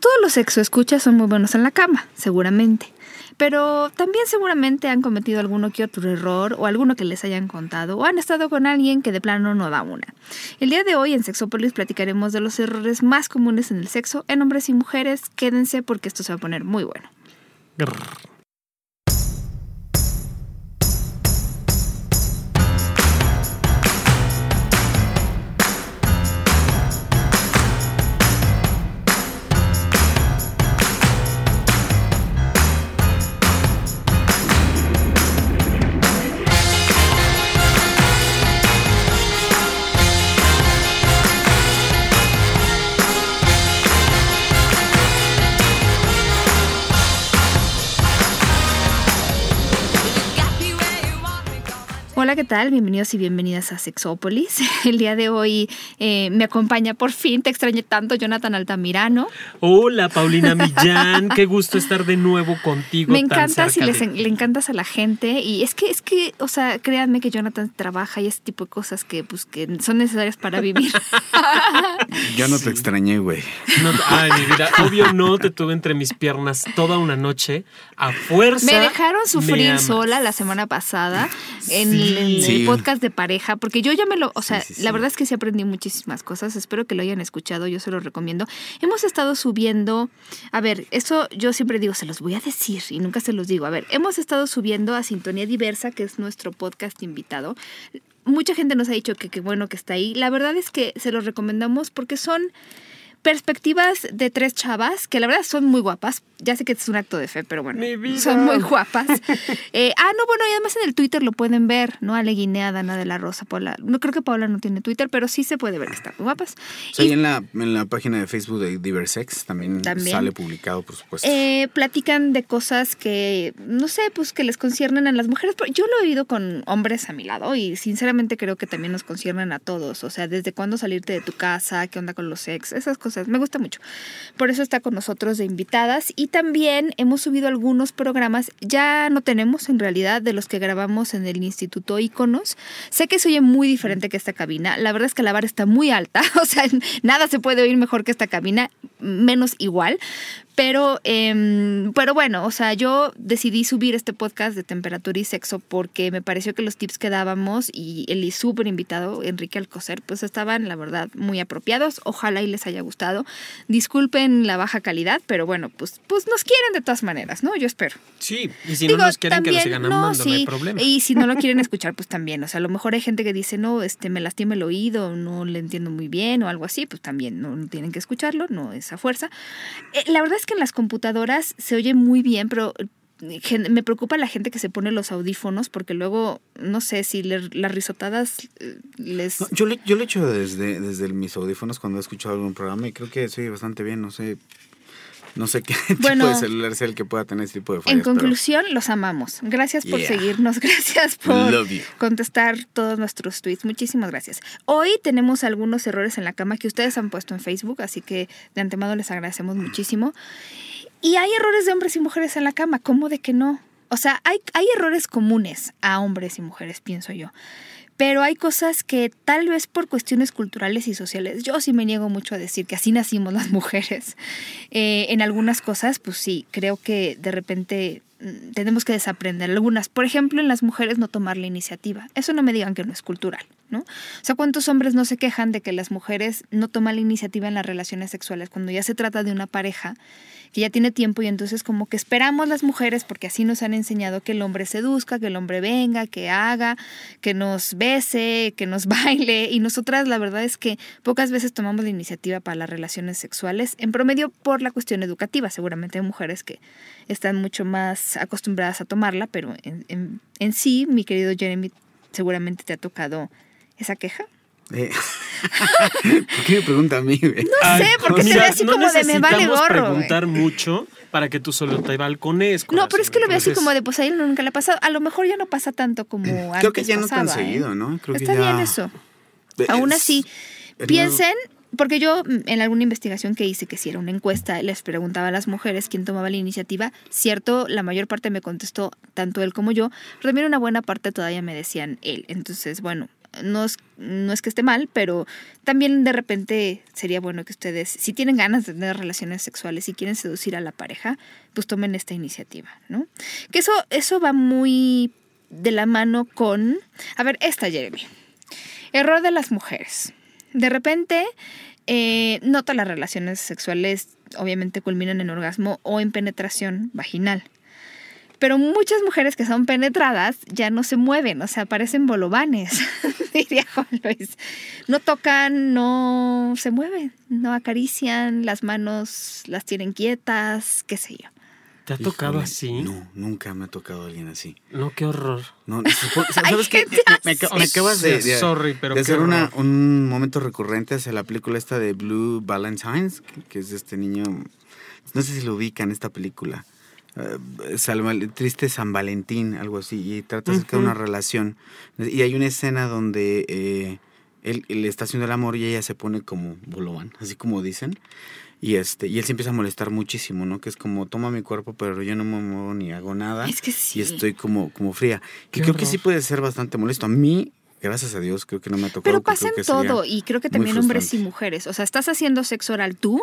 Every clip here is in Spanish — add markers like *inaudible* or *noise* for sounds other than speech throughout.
todos los sexoescuchas son muy buenos en la cama, seguramente. Pero también seguramente han cometido alguno que otro error o alguno que les hayan contado o han estado con alguien que de plano no da una. El día de hoy en Sexópolis platicaremos de los errores más comunes en el sexo en hombres y mujeres. Quédense porque esto se va a poner muy bueno. Hola, ¿qué tal? Bienvenidos y bienvenidas a Sexópolis. *laughs* El día de hoy eh, me acompaña por fin, te extrañé tanto, Jonathan Altamirano. Hola, Paulina *laughs* Millán, qué gusto estar de nuevo contigo. Me encanta si les, le encantas a la gente y es que, es que, o sea, créanme que Jonathan trabaja y ese tipo de cosas que, pues, que son necesarias para vivir. *laughs* Yo no te extrañé, güey. ay, mi vida, obvio no te tuve entre mis piernas toda una noche a fuerza. Me dejaron sufrir sola la semana pasada en en el podcast de pareja, porque yo ya me lo, o sea, la verdad es que sí aprendí muchísimas cosas, espero que lo hayan escuchado, yo se lo recomiendo. Hemos estado subiendo, a ver, eso yo siempre digo, se los voy a decir y nunca se los digo, a ver, hemos estado subiendo a Sintonía Diversa, que es nuestro podcast invitado. Mucha gente nos ha dicho que qué bueno que está ahí. La verdad es que se los recomendamos porque son perspectivas de tres chavas que la verdad son muy guapas. Ya sé que es un acto de fe, pero bueno, son muy guapas. Eh, ah, no, bueno, y además en el Twitter lo pueden ver, ¿no? Ale Guinea, Dana de la Rosa, Paula. No creo que Paula no tiene Twitter, pero sí se puede ver que están muy guapas. Sí, en, la, en la página de Facebook de Diversex también, sale publicado, por supuesto. Eh, platican de cosas que, no sé, pues que les conciernen a las mujeres. Yo lo he oído con hombres a mi lado y sinceramente creo que también nos conciernen a todos. O sea, desde cuándo salirte de tu casa, qué onda con los sex, esas cosas me gusta mucho. Por eso está con nosotros de invitadas y también hemos subido algunos programas, ya no tenemos en realidad de los que grabamos en el Instituto Iconos. Sé que se oye muy diferente que esta cabina, la verdad es que la vara está muy alta, *laughs* o sea, nada se puede oír mejor que esta cabina, menos igual, pero, em, pero bueno, o sea, yo decidí subir este podcast de temperatura y sexo porque me pareció que los tips que dábamos y el súper invitado, Enrique Alcocer, pues estaban, la verdad, muy apropiados. Ojalá y les haya gustado. Disculpen la baja calidad, pero bueno, pues, pues nos quieren de todas maneras, ¿no? Yo espero. Sí, y si no nos quieren que nos sigan amando, no, hay problema. Y si no lo quieren escuchar, pues también. O sea, a lo mejor hay gente que dice, no, este, me lastima el oído, no le entiendo muy bien o algo así, pues también no, tienen que escucharlo, no es a fuerza. Eh, la verdad es que en las computadoras se oye muy bien, pero me preocupa la gente que se pone los audífonos porque luego, no sé, si las risotadas eh, les... yo, le, yo lo he hecho desde, desde mis audífonos cuando he escuchado algún programa y creo que se oye bastante bien, no sé. No sé qué *laughs* tipo de celular sea el que pueda tener ese tipo de fallas. En conclusión, los amamos. Gracias por seguirnos, *laughs* gracias por contestar todos nuestros tweets. Muchísimas gracias. Hoy tenemos algunos errores en la cama que ustedes han puesto en Facebook, así que de antemano les agradecemos muchísimo. Y hay errores de hombres y mujeres en la cama, ¿cómo de que no? O sea, hay, hay errores comunes a hombres y mujeres, pienso yo. Pero hay cosas que tal vez por cuestiones culturales y sociales, yo sí me niego mucho a decir que así nacimos las *laughs* mujeres. Eh, en algunas cosas, pues sí, creo que de repente tenemos que desaprender algunas. Por ejemplo, en las mujeres no tomar la iniciativa. Eso no me digan que no es cultural. ¿no? O sea, ¿cuántos hombres no se quejan de que las mujeres no toman la iniciativa en las relaciones sexuales cuando ya se trata de una pareja que ya tiene tiempo y entonces como que esperamos las mujeres porque así nos han enseñado que el hombre seduzca, que el hombre venga, que haga, que nos bese, que nos *laughs* baile y nosotras la verdad es que pocas veces tomamos la iniciativa para las relaciones sexuales, en promedio por la cuestión educativa, seguramente hay mujeres que están mucho más acostumbradas a tomarla, pero en, en sí, mi querido Jeremy, seguramente te ha tocado esa queja? Eh. *laughs* ¿Por qué me pregunta a mí? No sé, porque se ve así como de me vale gorro. preguntar mucho para que tú solo te balcones. No, pero es que lo veo así como de, pues a él nunca le ha pasado. A lo mejor ya no pasa tanto como Creo antes Creo que ya no tan seguido, ¿no? Creo Está bien eso. Aún así, piensen porque yo mm, en alguna investigación que hice, que si era una encuesta, les preguntaba a las mujeres quién tomaba la iniciativa, cierto, la mayor parte me contestó tanto él como yo, pero también una buena parte todavía me decían él. Entonces, bueno, no es, no es que esté mal, pero también de repente sería bueno que ustedes, si tienen ganas de tener relaciones sexuales y quieren seducir a la pareja, pues tomen esta iniciativa, ¿no? Que eso, eso va muy de la mano con, a ver, esta Jeremy. Error de las mujeres. De repente, eh, no todas las relaciones sexuales obviamente culminan en orgasmo o en penetración vaginal. Pero muchas mujeres que son penetradas ya no se mueven, o sea, parecen bolovanes, *laughs* diría Juan Luis. No tocan, no se mueven, no acarician, las manos las tienen quietas, qué sé yo. ¿Te ha tocado así? No, nunca me ha tocado alguien así. No, qué horror. No, *laughs* ¿sabes qué? Me, acabas de, de, Sorry, pero de hacer una, un momento recurrente hacia la película esta de Blue Valentines, que es este niño, no sé si lo ubican esta película. Uh, triste San Valentín, algo así, y trata acerca de una relación. Y hay una escena donde eh, él, él, está haciendo el amor y ella se pone como bolobán, así como dicen. Y este, y él se empieza a molestar muchísimo, ¿no? Que es como, toma mi cuerpo, pero yo no me muevo ni hago nada. Es que sí. Y estoy como, como fría. y creo que sí puede ser bastante molesto. A mí, gracias a Dios, creo que no me ha tocado. Pero pasa en todo, y creo que también hombres y mujeres. O sea, estás haciendo sexo oral tú,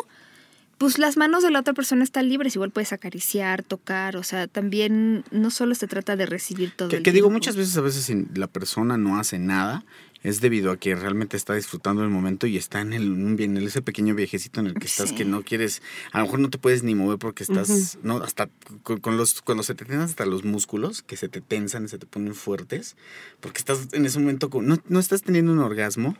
pues las manos de la otra persona están libres, igual puedes acariciar, tocar, o sea, también no solo se trata de recibir todo. Que, que digo, muchas veces a veces la persona no hace nada, es debido a que realmente está disfrutando el momento y está en, el, en ese pequeño viejecito en el que estás que no quieres, a lo mejor no te puedes ni mover porque estás, no, hasta con, los, cuando se te tensan hasta los músculos, que se te tensan y se te ponen fuertes, porque estás en ese momento, no, no estás teniendo un orgasmo,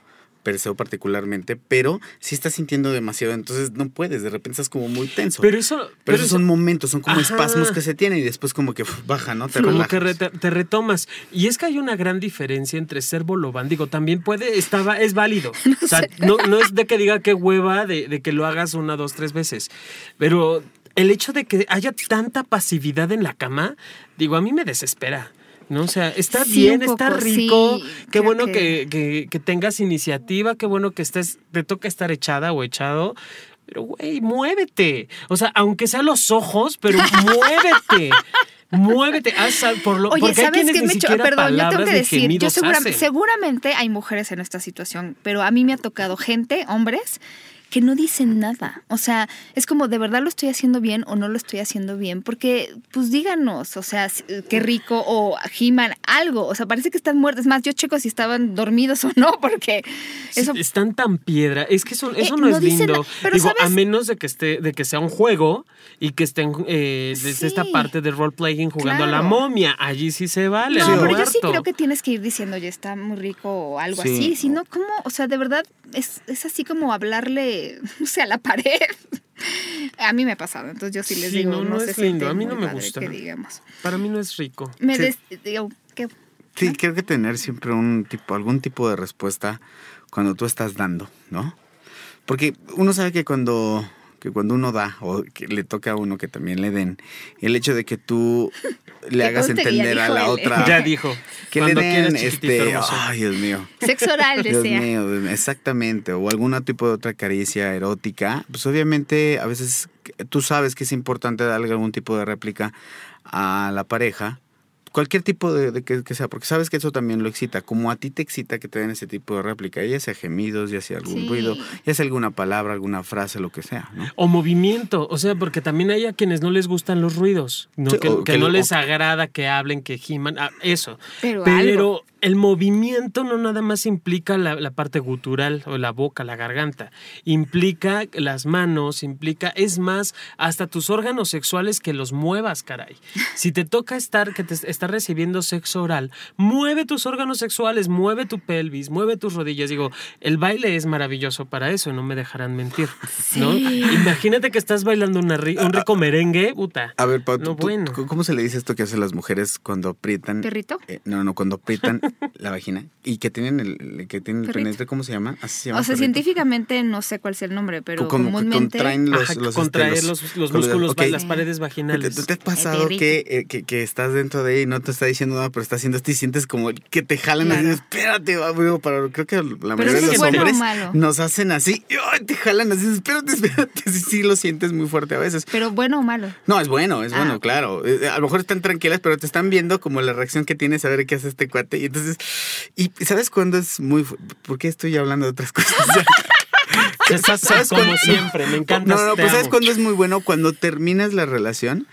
Perseo particularmente, pero si estás sintiendo demasiado, entonces no puedes, de repente estás como muy tenso. Pero eso... Pero, esos son momentos, son como espasmos que se tienen y después como que baja, ¿no? Te como que te retomas. Y es que hay una gran diferencia entre ser bolobán, digo, también puede, estaba, es válido. *laughs* o sea, no, no, es de que diga qué hueva de, de que lo hagas una, dos, tres veces, pero el hecho de que haya tanta pasividad en la cama, digo, a mí me desespera. ¿No? O sea, está bien, está rico, qué bueno que... Que, tengas iniciativa, qué bueno que estés, te toca estar echada o echado, pero güey, muévete. O sea, aunque sea los ojos, pero *laughs* muévete. Muévete, haz por lo Oye, ¿sabes qué me hecho? Perdón, yo tengo que decir, yo seguramente hay mujeres en esta situación, pero a mí me ha tocado gente, hombres, que no dicen nada. O sea, es como, ¿de verdad lo estoy haciendo bien o no lo estoy haciendo bien? Porque, pues díganos, o sea, qué rico o He-Man, algo. O sea, parece que están muertos. Es más, yo checo si estaban dormidos o no, *laughs* porque eso... están tan piedra. Es que eso, eso eh, no, es lindo. Digo, a menos de que esté, de que sea un juego y que estén eh, desde esta parte de role-playing jugando a la momia. Allí sí se vale. No, pero yo sí creo que tienes que ir diciendo, ya está muy rico o algo así. Si no, ¿cómo? O sea, de verdad, es, es así como hablarle no sé, a la pared. A mí me ha pasado, entonces yo sí les digo, no, no, es lindo, a mí no me gusta. digamos. Para mí no es rico. Me sí. digo, ¿qué? Sí, creo que tener siempre un tipo, algún tipo de respuesta cuando tú estás dando, ¿no? Porque uno sabe que cuando que cuando uno da o que le toca a uno que también le den, el hecho de que tú *laughs* le hagas entender a la otra. Ya dijo. Que le den este. Ay, Dios mío. Sexo oral, Dios mío, exactamente. O algún tipo de otra caricia erótica. Pues obviamente, a veces tú sabes que es importante darle algún tipo de réplica a la pareja cualquier tipo de, que, sea, porque sabes que eso también lo excita, como a ti te excita que te den ese tipo de réplica, ya sea gemidos, ya sea algún ruido, ya sea alguna palabra, alguna frase, lo que sea. O movimiento, o sea, porque también hay a quienes no les gustan los ruidos, ¿no? que, no les agrada que hablen, que giman, ah, eso. Pero, Pero el movimiento no nada más implica la, parte gutural o la boca, la garganta. Implica las manos, implica, es más, hasta tus órganos sexuales que los muevas, caray. *laughs* Si te toca estar, que te está recibiendo sexo oral, mueve tus órganos sexuales, mueve tu pelvis, mueve tus rodillas. Digo, el baile es maravilloso para eso, no me dejarán mentir. ¿no? Imagínate que estás bailando un rico merengue, puta. A ver, Pau, ¿cómo se le dice esto que hacen las mujeres cuando aprietan? ¿Perrito? Eh, no, no, cuando aprietan *laughs* la vagina y que tienen el, que tienen el penetre, ¿cómo se llama? Así se llama o sea, científicamente no sé cuál es el nombre, pero comúnmente... Contraen los, los, contraer este, los, los, músculos, las paredes vaginales. ¿Te, te, has pasado que, eh, que, que, estás dentro de ahí y no te está diciendo nada, pero está haciendo esto y sientes como que te jalan así, espérate, para, creo que la mayoría de los hombres nos hacen así, te jalan así, espérate, *laughs* espérate, sí, sí lo sientes muy fuerte a veces. Pero bueno o malo. No, es bueno, es bueno, ah, claro. Eh, a lo mejor están tranquilas, pero te están viendo como la reacción que tienes a ver qué hace este cuate y Entonces, ¿y sabes cuándo es muy... ¿Por qué estoy hablando de otras *laughs* cosas? ¿Sabes como siempre, me encanta. No, no, pues ¿sabes cuándo es muy bueno? Cuando terminas la relación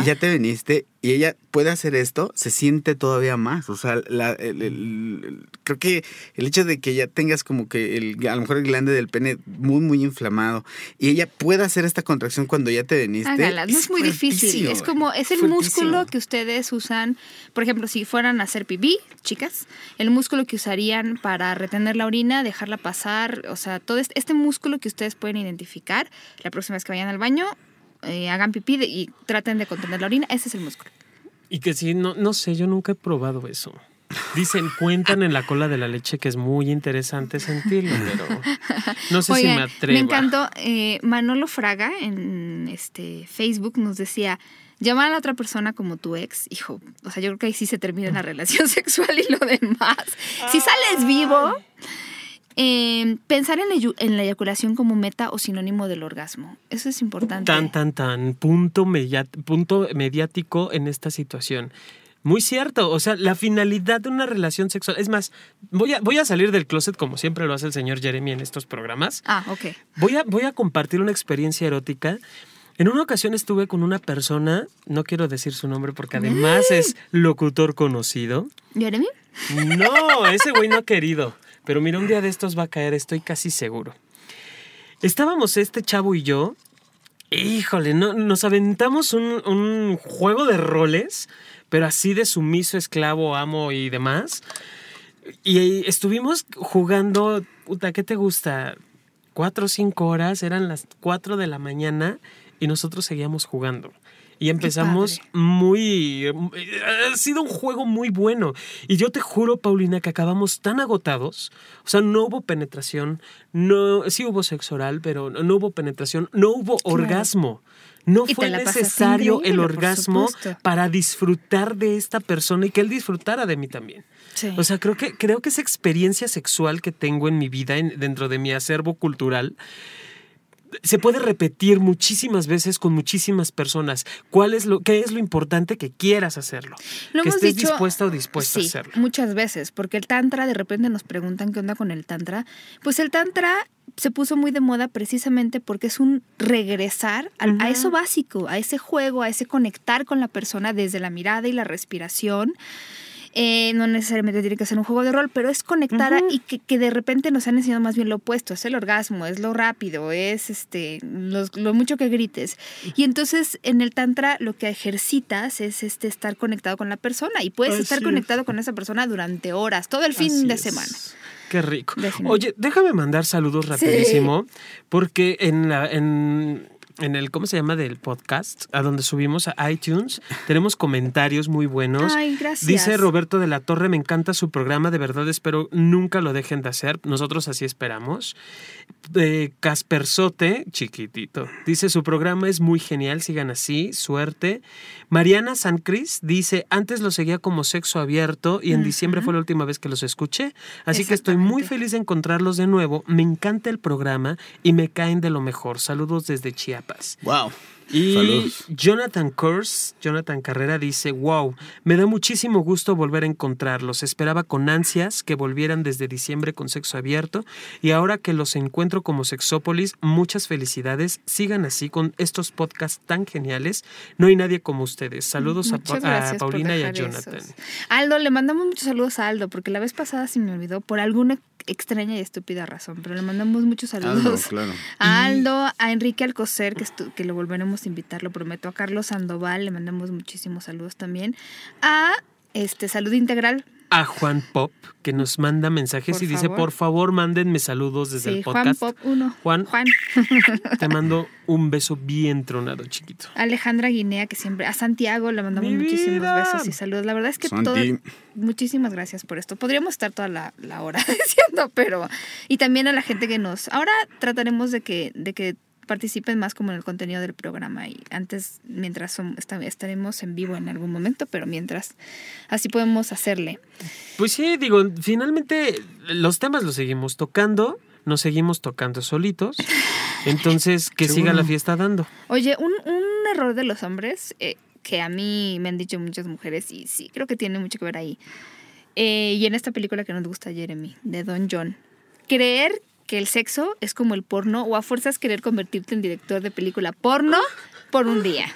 y ya te viniste y ella puede hacer esto, se siente todavía más. O sea, la, creo que el hecho de que ya tengas como que el, a lo mejor el glande del pene muy, muy inflamado y ella pueda hacer esta contracción cuando ya te. Hágala, no es muy difícil. Es como, es el músculo que ustedes usan, por ejemplo, si fueran a hacer pipí, chicas, el músculo que usarían para retener la orina, dejarla pasar, o sea, todo este, este músculo que ustedes pueden identificar la próxima vez que vayan al baño, eh, hagan pipí y traten de contener la orina, ese es el músculo. Y que sí, no, no sé, yo nunca he probado eso. Dicen, cuentan en la cola de la leche que es muy interesante sentirlo, pero no sé si me atrevo. Me encantó. Eh, Manolo Fraga en este Facebook nos decía, llamar a la otra persona como tu ex, hijo, o sea, yo creo que ahí sí se termina la *laughs* relación sexual y lo demás. Si sales vivo, eh, pensar en la, en la, eyaculación como meta o sinónimo del orgasmo. Eso es importante. Tan, tan, tan. Punto, punto mediático en esta situación. Muy cierto, o sea, la finalidad de una relación sexual. Es más, voy a, voy a salir del closet como siempre lo hace el señor Jeremy en estos programas. Ah, ok. Voy a, voy a compartir una experiencia erótica. En una ocasión estuve con una persona, no quiero decir su nombre porque además es locutor conocido. ¿Jeremy? No, ese güey no ha querido. Pero mira, un día de estos va a caer, estoy casi seguro. Estábamos este chavo y yo. Híjole, no, nos aventamos un, juego de roles, pero así de sumiso, esclavo, amo y demás. Y estuvimos jugando, puta, ¿qué te gusta? Cuatro o cinco horas, eran las cuatro de la mañana y nosotros seguíamos jugando. Y empezamos muy... Ha sido un juego muy bueno. Y yo te juro, Paulina, que acabamos tan agotados. O sea, no hubo penetración, no, sí hubo sexo oral, pero no hubo penetración, no hubo orgasmo. No fue necesario el orgasmo para disfrutar de esta persona y que él disfrutara de mí también. O sea, creo que, creo que esa experiencia sexual que tengo en mi vida, dentro de mi acervo cultural, se puede repetir muchísimas veces con muchísimas personas. ¿Cuál es lo, ¿Qué es lo importante que quieras hacerlo? que estés dispuesta o dispuesta a hacerlo. Muchas veces, porque el Tantra, de repente nos preguntan qué onda con el Tantra. Pues el Tantra se puso muy de moda precisamente porque es un regresar a, eso básico, a ese juego, a ese conectar con la persona desde la mirada y la respiración. Eh, no necesariamente tiene que ser un juego de rol, pero es conectar y que, de repente nos han enseñado más bien lo opuesto, es el orgasmo, es lo rápido, es este lo mucho que grites. Y entonces en el tantra lo que ejercitas es este estar conectado con la persona y puedes estar conectado con esa persona durante horas, todo el fin de semana. Qué rico. Oye, déjame mandar saludos rapidísimo, porque en la en en el, ¿cómo se llama? Del podcast, a donde subimos a iTunes. Tenemos comentarios muy buenos. Ay, gracias. Dice Roberto de la Torre, me encanta su programa, de verdad espero nunca lo dejen de hacer. Nosotros así esperamos. De Casper Sote, chiquitito, dice su programa es muy genial, sigan así, suerte. Mariana San Cris dice, antes lo seguía como sexo abierto y en diciembre fue la última vez que los escuché, así que estoy muy feliz de encontrarlos de nuevo. Me encanta el programa y me caen de lo mejor. Saludos desde Chiapas. Wow. Y Jonathan Kurz, Jonathan Carrera dice, wow, me da muchísimo gusto volver a encontrarlos. Esperaba con ansias que volvieran desde diciembre con sexo abierto y ahora que los encuentro como Sexópolis, muchas felicidades. Sigan así con estos podcasts tan geniales. No hay nadie como ustedes. Saludos a, Paulina y a Jonathan. Aldo, le mandamos muchos saludos a Aldo porque la vez pasada se me olvidó por alguna extraña y estúpida razón, pero le mandamos muchos saludos a *laughs* Aldo, a Enrique Alcocer, que, que lo volveremos a invitar, lo prometo, a Carlos Sandoval, le mandamos muchísimos saludos también, a este Salud Integral, a Juan Pop, que nos manda mensajes y dice, por favor, mándenme saludos desde el podcast. Juan Pop uno. Juan, Juan. te mando un beso bien tronado, chiquito. Alejandra Guinea, que siempre, a Santiago le mandamos muchísimos besos y saludos. La verdad es que todo, muchísimas gracias por esto. Podríamos estar toda la, la hora *laughs* diciendo, pero, y también a la gente que nos, ahora trataremos de que, de que participen más como en el contenido del programa y antes, mientras estaremos en vivo en algún momento, pero mientras así podemos hacerle. Pues sí, digo, finalmente los temas los seguimos tocando, nos seguimos tocando solitos, *laughs* entonces que siga la fiesta dando. Oye, un, un error de los hombres, eh, que a mí me han dicho muchas mujeres y sí, creo que tiene mucho que ver ahí Eh, y en esta película que nos gusta Jeremy, de Don John, creer que el sexo es como el porno o a fuerzas querer convertirte en director de película porno por un día.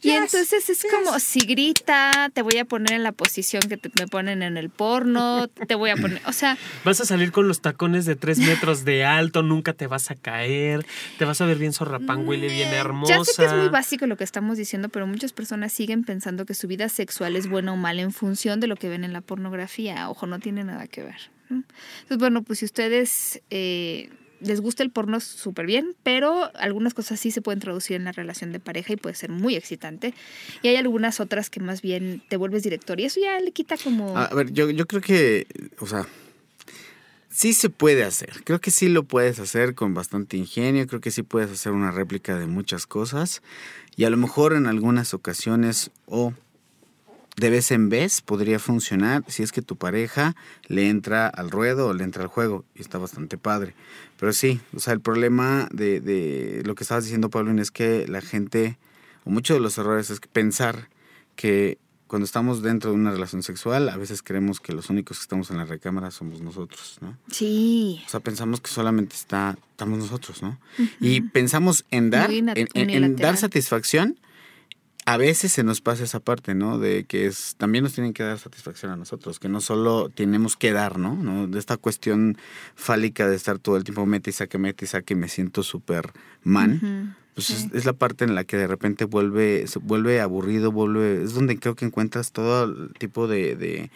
Y entonces es como, si grita, te voy a poner en la posición que te, me ponen en el porno, te voy a poner, o sea... Vas a salir con los tacones de tres metros de alto, nunca te vas a caer, te vas a ver bien zorrapanguile, bien hermosa. Ya sé que es muy básico lo que estamos diciendo, pero muchas personas siguen pensando que su vida sexual es buena o mala en función de lo que ven en la pornografía. Ojo, no tiene nada que ver. Entonces, bueno, pues si ustedes... Eh, les gusta el porno súper bien, pero algunas cosas sí se pueden traducir en la relación de pareja y puede ser muy excitante. Y hay algunas otras que más bien te vuelves director y eso ya le quita como... A ver, yo, yo creo que, o sea, sí se puede hacer. Creo que sí lo puedes hacer con bastante ingenio. Creo que sí puedes hacer una réplica de muchas cosas. Y a lo mejor en algunas ocasiones o de vez en vez podría funcionar si es que tu pareja le entra al ruedo o le entra al juego y está bastante padre. Pero sí, o sea, el problema de, de lo que estabas diciendo, Pablo, es que la gente, o muchos de los errores es pensar que cuando estamos dentro de una relación sexual, a veces creemos que los únicos que estamos en la recámara somos nosotros, ¿no? Sí. O sea, pensamos que solamente está, estamos nosotros, ¿no? Y pensamos en dar, en dar satisfacción a veces se nos pasa esa parte, ¿no? De que es, también nos tienen que dar satisfacción a nosotros, que no solo tenemos que dar, ¿no? De esta cuestión fálica de estar todo el tiempo mete y saque, mete y saque, me siento súper man. Pues es, la parte en la que de repente vuelve, vuelve aburrido, vuelve, es donde creo que encuentras todo el tipo de, de,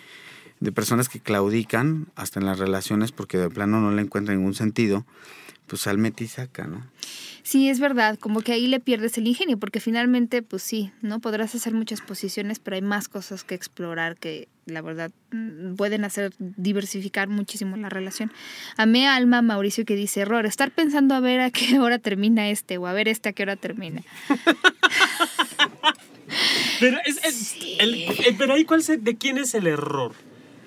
de personas que claudican hasta en las relaciones porque de plano no le encuentran ningún sentido, pues al mete y saca, ¿no? Sí, es verdad, como que ahí le pierdes el ingenio, porque finalmente, pues sí, ¿no? Podrás hacer muchas posiciones, pero hay más cosas que explorar que la verdad mm, pueden hacer diversificar muchísimo la relación. Amé a Alma Mauricio que dice, error, estar pensando a ver a qué hora termina este o a ver este a qué hora termina. *laughs* pero, es, eh, pero ahí, ¿cuál ¿de quién es el error?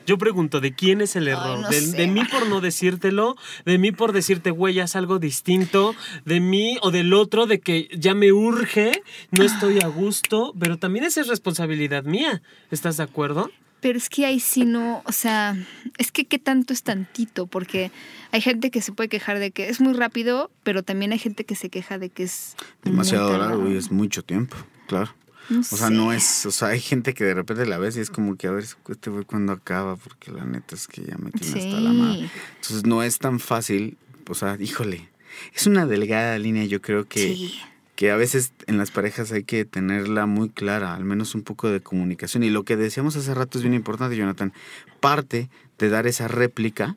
Yo pregunto, ¿de quién es el error? de, mí por no decírtelo? ¿De mí por decirte, güey, haz algo distinto? ¿De mí o del otro de que ya me urge, no estoy a gusto? Pero también esa es responsabilidad mía. ¿Estás de acuerdo? Pero es que ahí sí no, o sea, es que qué tanto es tantito, porque hay gente que se puede quejar de que es muy rápido, pero también hay gente que se queja de que es demasiado largo y es mucho tiempo, claro o sea, no es, o sea, hay gente que de repente la ves y es como que a ver este güey cuando acaba, porque la neta es que ya me tiene hasta la madre. Entonces no es tan fácil, o sea, híjole, es una delgada línea, yo creo que, que a veces en las parejas hay que tenerla muy clara, al menos un poco de comunicación. Y lo que decíamos hace rato es bien importante, Jonathan, parte de dar esa réplica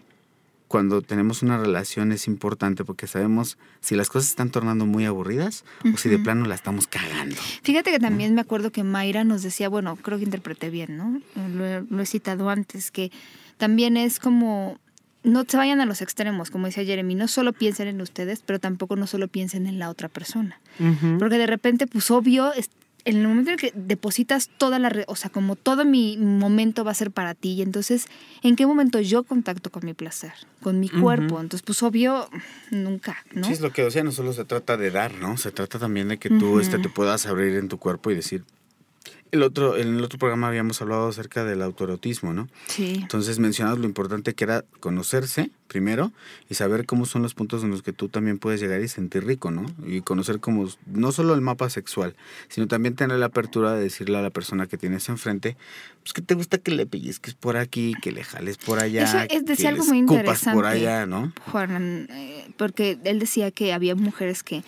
cuando tenemos una relación es importante porque sabemos si las cosas están tornando muy aburridas o si de plano la estamos cagando. Fíjate que también me acuerdo que Mayra nos decía, bueno, creo que interpreté bien, ¿no? Lo, he citado antes, que también es como no se vayan a los extremos, como decía Jeremy, no solo piensen en ustedes, pero tampoco no solo piensen en la otra persona. Porque de repente, pues obvio, en el momento en que depositas toda la, o sea, como todo mi momento va a ser para ti, y entonces, ¿en qué momento yo contacto con mi placer, con mi cuerpo? Entonces, pues obvio, nunca, ¿no? Sí, es lo que decía, no solo se trata de dar, ¿no? Se trata también de que tú este, te puedas abrir en tu cuerpo y decir, el otro, en el otro programa habíamos hablado acerca del autoerotismo, ¿no? Sí. Entonces mencionas lo importante que era conocerse primero y saber cómo son los puntos en los que tú también puedes llegar y sentir rico, ¿no? Y conocer como no solo el mapa sexual, sino también tener la apertura de decirle a la persona que tienes enfrente, pues que te gusta que le pellizques por aquí, que le jales por allá, Eso es decía que algo muy interesante, por allá, ¿no? Juan, eh, porque él decía que había mujeres que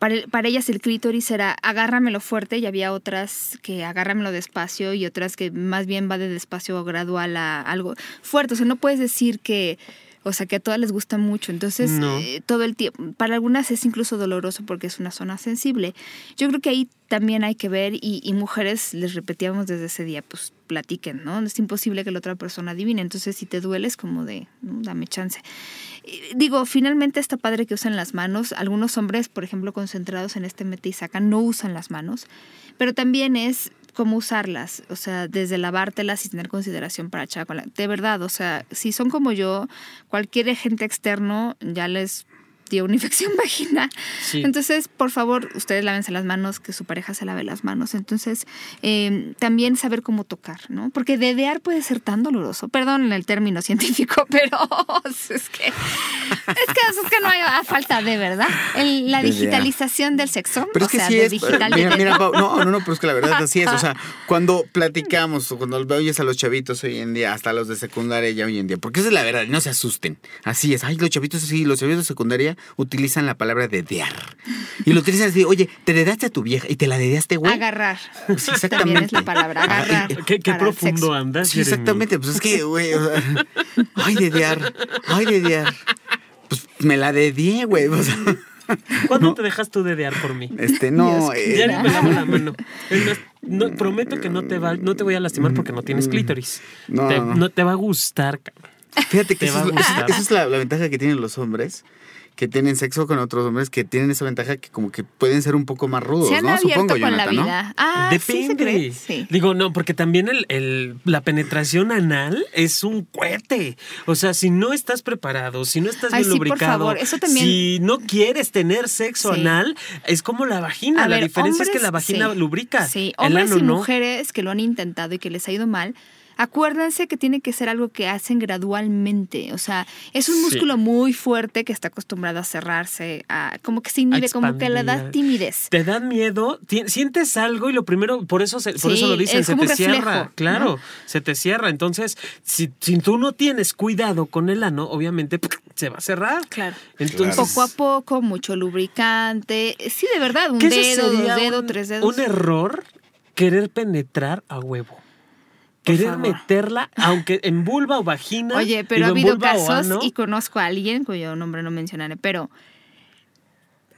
para, ellas el clítoris era agárramelo fuerte y había otras que agárramelo despacio y otras que más bien va de despacio gradual a algo fuerte. O sea, no puedes decir que, o sea, que a todas les gusta mucho. Entonces, eh, todo el tiempo, para algunas es incluso doloroso porque es una zona sensible. Yo creo que ahí también hay que ver y, y mujeres, les repetíamos desde ese día, pues platiquen, ¿no? Es imposible que la otra persona adivine. Entonces, si te duele, es como de, dame chance. Digo, finalmente está padre que usen las manos. Algunos hombres, por ejemplo, concentrados en este mete y saca, no usan las manos. Pero también es cómo usarlas, o sea, desde lavártelas y tener consideración para echar De verdad, o sea, si son como yo, cualquier agente externo ya les dio una infección *laughs* vaginal. Entonces, por favor, ustedes lávense las manos, que su pareja se lave las manos. Entonces, em, también saber cómo tocar, ¿no? Porque dedear puede ser tan doloroso. Perdón el término *laughs* científico, pero *laughs* es que es que, es que no hay falta de verdad. la digitalización del sexo. Pero es que sí es. mira, mira, no, no, no, pero es que la verdad así es. O sea, cuando platicamos o cuando oyes a los chavitos hoy en día, hasta los de secundaria ya hoy en día, porque esa es la verdad, no se asusten. Así es. Ay, los chavitos sí, los chavitos de secundaria utilizan la palabra dedear. Y lo utilizan así, oye, te dedaste a tu vieja y te la dedeaste, güey. Agarrar. Sí, exactamente. También es la palabra, agarrar. Qué, profundo andas. Sí, exactamente. Pues es que, güey, o sea, ay, dedear, ay, dedear. Pues me la dedié, güey. O sea, ¿Cuándo te dejas tú dedear por mí? Este, no. Eh, ya ni me lavo la mano. no, prometo que no te, va, no te voy a lastimar porque no tienes clítoris. No, te, no. te va a gustar, cabrón. Fíjate que esa es, la, la, ventaja que tienen los hombres que tienen sexo con otros hombres que tienen esa ventaja que como que pueden ser un poco más rudos, ¿no? Supongo, con la vida. Ah, Depende. Sí, Digo, no, porque también el, la penetración anal es un cohete. O sea, si no estás preparado, si no estás bien lubricado, si no quieres tener sexo anal, es como la vagina. la diferencia es que la vagina lubrica. Sí, hombres y mujeres que lo han intentado y que les ha ido mal, acuérdense que tiene que ser algo que hacen gradualmente. O sea, es un músculo muy fuerte que está acostumbrado a cerrarse, a, como que se inhibe, como que le da timidez. Te da miedo, sientes algo y lo primero, por eso, por eso lo dicen, se te cierra. Claro, se te cierra. Entonces, si, si, tú no tienes cuidado con el ano, obviamente se va a cerrar. Claro. Entonces, poco a poco, mucho lubricante. Sí, de verdad, un dedo, dos dedos, tres dedos. Un error querer penetrar a huevo querer meterla, aunque en vulva o vagina. Oye, pero ha habido casos y conozco a alguien cuyo nombre no mencionaré, pero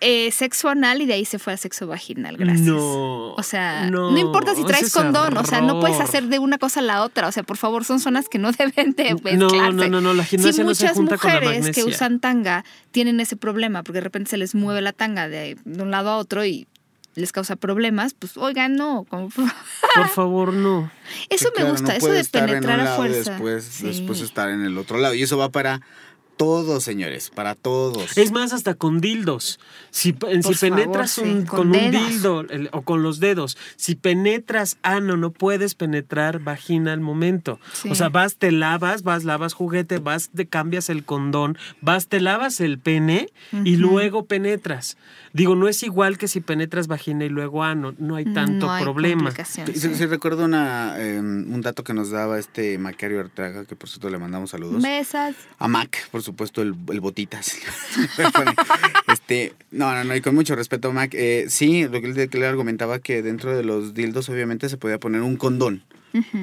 eh, sexo anal y de ahí se fue a sexo vaginal, gracias. No. O sea, no, importa si traes condón, o sea, no puedes hacer de una cosa a la otra. O sea, por favor, son zonas que no deben de mezclarse. No, no, no, no, la gimnasia no se junta con la mujeres que usan tanga tienen ese problema, porque de repente se les mueve la tanga de, de un lado a otro y les causa problemas, pues oigan, no. Como... Por *laughs* favor, no. Eso me gusta, eso de penetrar a fuerza. Después, después estar en el otro lado. Y eso va para todos, señores, para todos. Es más, hasta con dildos. Si, si penetras con, un dildo o con los dedos, si penetras ano, no puedes penetrar vagina al momento. O sea, vas, te lavas, vas, lavas juguete, vas, te cambias el condón, vas, te lavas el pene y luego penetras. Digo, no es igual que si penetras vagina y luego ano, no hay tanto problema. Si, recuerdo una, em, un dato que nos daba este Macario Artraga, que por cierto le mandamos saludos. Mesas. A Mac, por supuesto, el, botitas. *laughs* este, no, no, no, y con mucho respeto, Mac. Eh, sí, lo que él, argumentaba que dentro de los dildos obviamente se podía poner un condón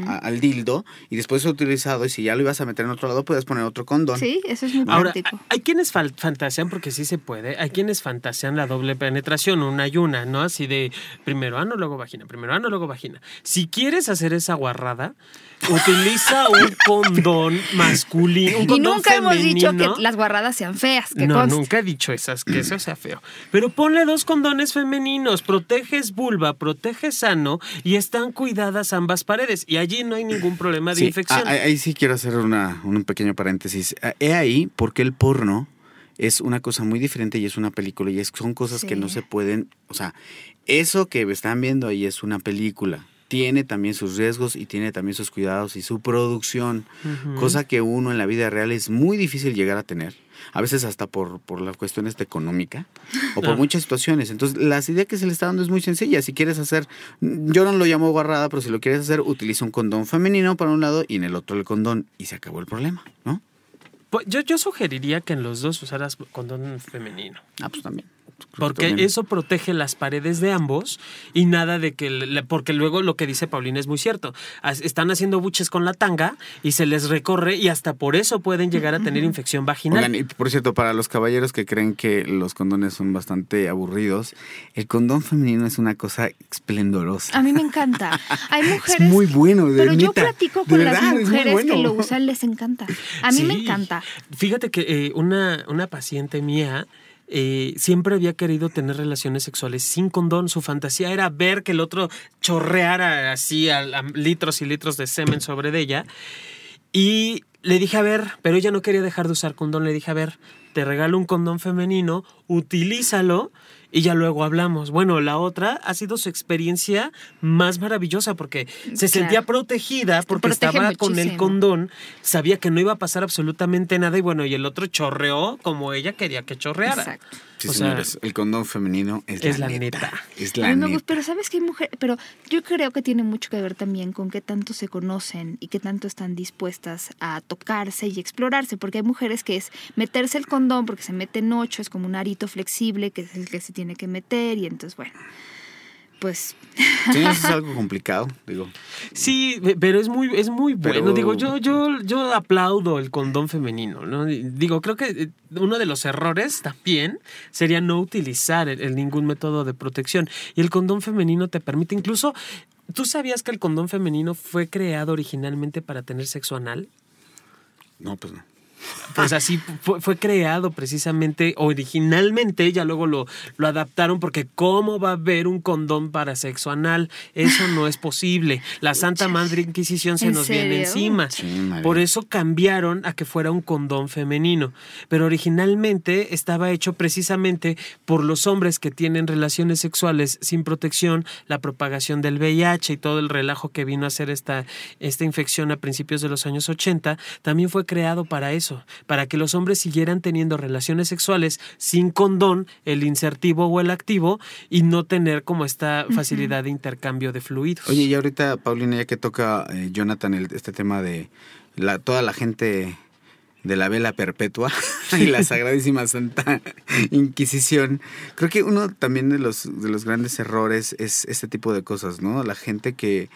al dildo y después es utilizado y si ya lo ibas a meter en otro lado puedes poner otro condón. Sí, eso es muy Ahora, Hay quienes fantasean, porque sí se puede, hay quienes fantasean la doble penetración, una y una, ¿no? Así de primero ano, luego vagina, primero ano, luego vagina. Si quieres hacer esa guarrada, utiliza un *laughs* condón masculino. Un y nunca hemos dicho que las guarradas sean feas. Que no, nunca he dicho esas, que eso sea feo. Pero ponle dos condones femeninos, proteges vulva, proteges sano y están cuidadas ambas paredes. Y allí no hay ningún problema de infección. Ahí sí quiero hacer una, un pequeño paréntesis. Ah, he ahí porque el porno es una cosa muy diferente y es una película y es, son cosas que no se pueden, o sea, eso que están viendo ahí es una película tiene también sus riesgos y tiene también sus cuidados y su producción, cosa que uno en la vida real es muy difícil llegar a tener, a veces hasta por, por las cuestiones de económica o por muchas situaciones. Entonces, la idea que se le está dando es muy sencilla. Si quieres hacer, yo no lo llamo guarrada, pero si lo quieres hacer, utiliza un condón femenino para un lado y en el otro el condón y se acabó el problema, ¿no? Pues yo, yo sugeriría que en los dos usaras condón femenino. Ah, pues también. Porque eso protege las paredes de ambos y nada de que. Porque luego lo que dice Paulina es muy cierto. Están haciendo buches con la tanga y se les recorre y hasta por eso pueden llegar a tener infección vaginal. y por cierto, para los caballeros que creen que los condones son bastante aburridos, el condón femenino es una cosa esplendorosa. A mí me encanta. *laughs* Hay mujeres. Es muy bueno, de Pero yo platico con las mujeres que lo usan, les encanta. A mí me encanta. Fíjate que eh, una, una paciente mía eh, siempre había querido tener relaciones sexuales sin condón. Su fantasía era ver que el otro chorreara así litros y litros de semen sobre ella. Y le dije, a ver, pero ella no quería dejar de usar condón. Le dije, a ver, te regalo un condón femenino, utilízalo y ya luego hablamos. Bueno, la otra ha sido su experiencia más maravillosa porque se sentía protegida porque estaba con el condón, sabía que no iba a pasar absolutamente nada y bueno, y el otro chorreó como ella quería que chorreara. Exacto. Sí, señores, el condón femenino es, la, neta. Es la no, pues, pero sabes que hay mujeres, pero yo creo que tiene mucho que ver también con qué tanto se conocen y qué tanto están dispuestas a tocarse y explorarse, porque hay mujeres que es meterse el condón porque se mete en ocho, es como un arito flexible que es el que se tiene que meter y entonces, bueno, pues... Sí, eso es algo complicado, digo. Sí, pero es muy, es muy bueno. Digo, yo, yo, yo aplaudo el condón femenino, ¿no? Digo, creo que eh, uno de los errores también sería no utilizar el, ningún método de protección. Y el condón femenino te permite incluso... ¿Tú sabías que el condón femenino fue creado originalmente para tener sexo anal? No, pues no. Pues así fue, creado precisamente, originalmente, ya luego lo, lo adaptaron porque ¿cómo va a haber un condón para sexo anal? Eso no es posible. La Santa Madre Inquisición se nos viene encima. Por eso cambiaron a que fuera un condón femenino. Pero originalmente estaba hecho precisamente por los hombres que tienen relaciones sexuales sin protección, la propagación del VIH y todo el relajo que vino a hacer esta, esta infección a principios de los años 80, también fue creado para eso para que los hombres siguieran teniendo relaciones sexuales sin condón, el insertivo o el activo, y no tener como esta facilidad de intercambio de fluidos. Oye, y ahorita, Paulina, ya que toca eh, Jonathan este tema de la, toda la gente de la vela perpetua *laughs* y la *laughs* sagradísima Santa Inquisición. Creo que uno también de los, de los grandes errores es este tipo de cosas, ¿no? La gente que,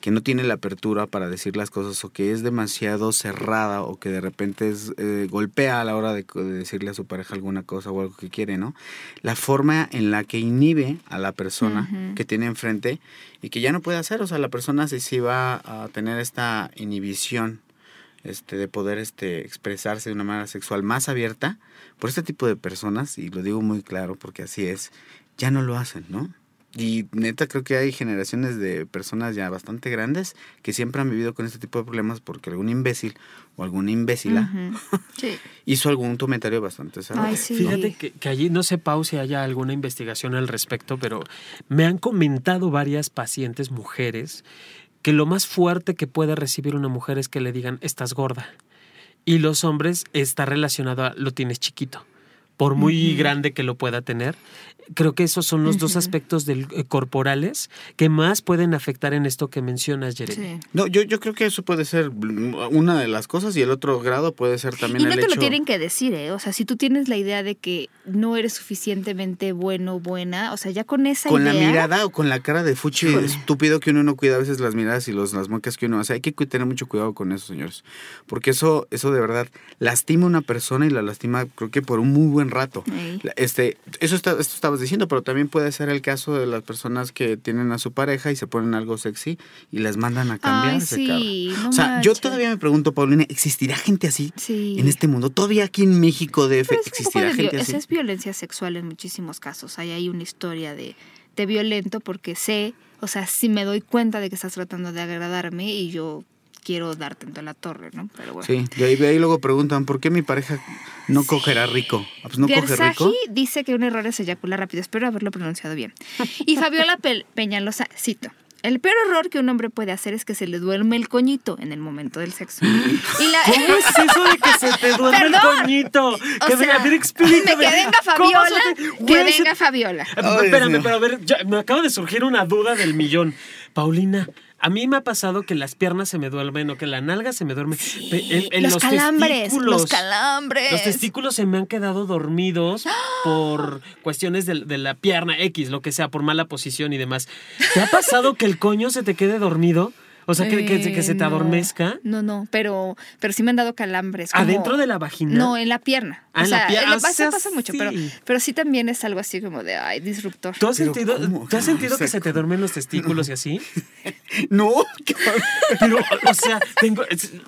que no tiene la apertura para decir las cosas o que es demasiado cerrada o que de repente es, eh, golpea a la hora de, decirle a su pareja alguna cosa o algo que quiere, ¿no? La forma en la que inhibe a la persona que tiene enfrente y que ya no puede hacer, o sea, la persona si sí va a tener esta inhibición este, de poder este, expresarse de una manera sexual más abierta, por este tipo de personas, y lo digo muy claro porque así es, ya no lo hacen, ¿no? Y neta creo que hay generaciones de personas ya bastante grandes que siempre han vivido con este tipo de problemas porque algún imbécil o alguna imbécila *laughs* hizo algún comentario bastante cerrado. Fíjate que, que, allí no sé, Pau, si haya alguna investigación al respecto, pero me han comentado varias pacientes mujeres que lo más fuerte que puede recibir una mujer es que le digan estás gorda. Y los hombres está relacionado a lo tienes chiquito por muy grande que lo pueda tener. Creo que esos son los dos aspectos del, eh, corporales que más pueden afectar en esto que mencionas, Jeremy. No, yo, yo creo que eso puede ser una de las cosas y el otro grado puede ser también y no te lo tienen que decir, ¿eh? O sea, si tú tienes la idea de que no eres suficientemente bueno o buena, o sea, ya con esa con idea... Con la mirada o con la cara de fuchi estúpido que uno no cuida a veces las miradas y los, las muecas que uno hace. Hay que tener mucho cuidado con eso, señores. Porque eso, eso de verdad lastima a una persona y la lastima creo que por un muy buen rato. Este, eso está, esto diciendo, pero también puede ser el caso de las personas que tienen a su pareja y se ponen algo sexy y les mandan a cambiar o sea, yo todavía me pregunto, Paulina, ¿existirá gente así en este mundo? Todavía aquí en México de existirá gente así. Esa es violencia sexual en muchísimos casos. Hay ahí una historia de, de violento porque sé, o sea, si me doy cuenta de que estás tratando de agradarme y yo quiero darte en la torre, ¿no? Pero bueno. Sí, y ahí, luego preguntan, ¿por qué mi pareja no cogerá rico? Pues no coge rico. dice que un error es eyacular rápido, espero haberlo pronunciado bien. Y Fabiola *laughs* Peñalosa, cito, el peor error que un hombre puede hacer es que se le duerme el coñito en el momento del sexo. Y la... ¿Cómo es eso de que se te duerme el *laughs* coñito? Que, sea, a ver, explícame. Que venga Fabiola. Que venga Fabiola. espérame, pero a ver, me acaba de surgir una duda del millón. Paulina, a mí me ha pasado que las piernas se me duermen o que la nalga se me duerme. en, los, calambres, los calambres. Los testículos se me han quedado dormidos por cuestiones de, de, la pierna X, lo que sea, por mala posición y demás. ¿Te ha pasado que el coño se te quede dormido? O sea, que, que, se te adormezca. No, no, pero, pero sí me han dado calambres. ¿Adentro de la vagina? No, en la pierna. Ah, o sea, en la pierna. pasa, pasa mucho, pero, pero sí también es algo así como de, ay, disruptor. ¿Tú has sentido, ¿tú has sentido que se te duermen los testículos y así? *laughs* No, pero, o sea, tengo.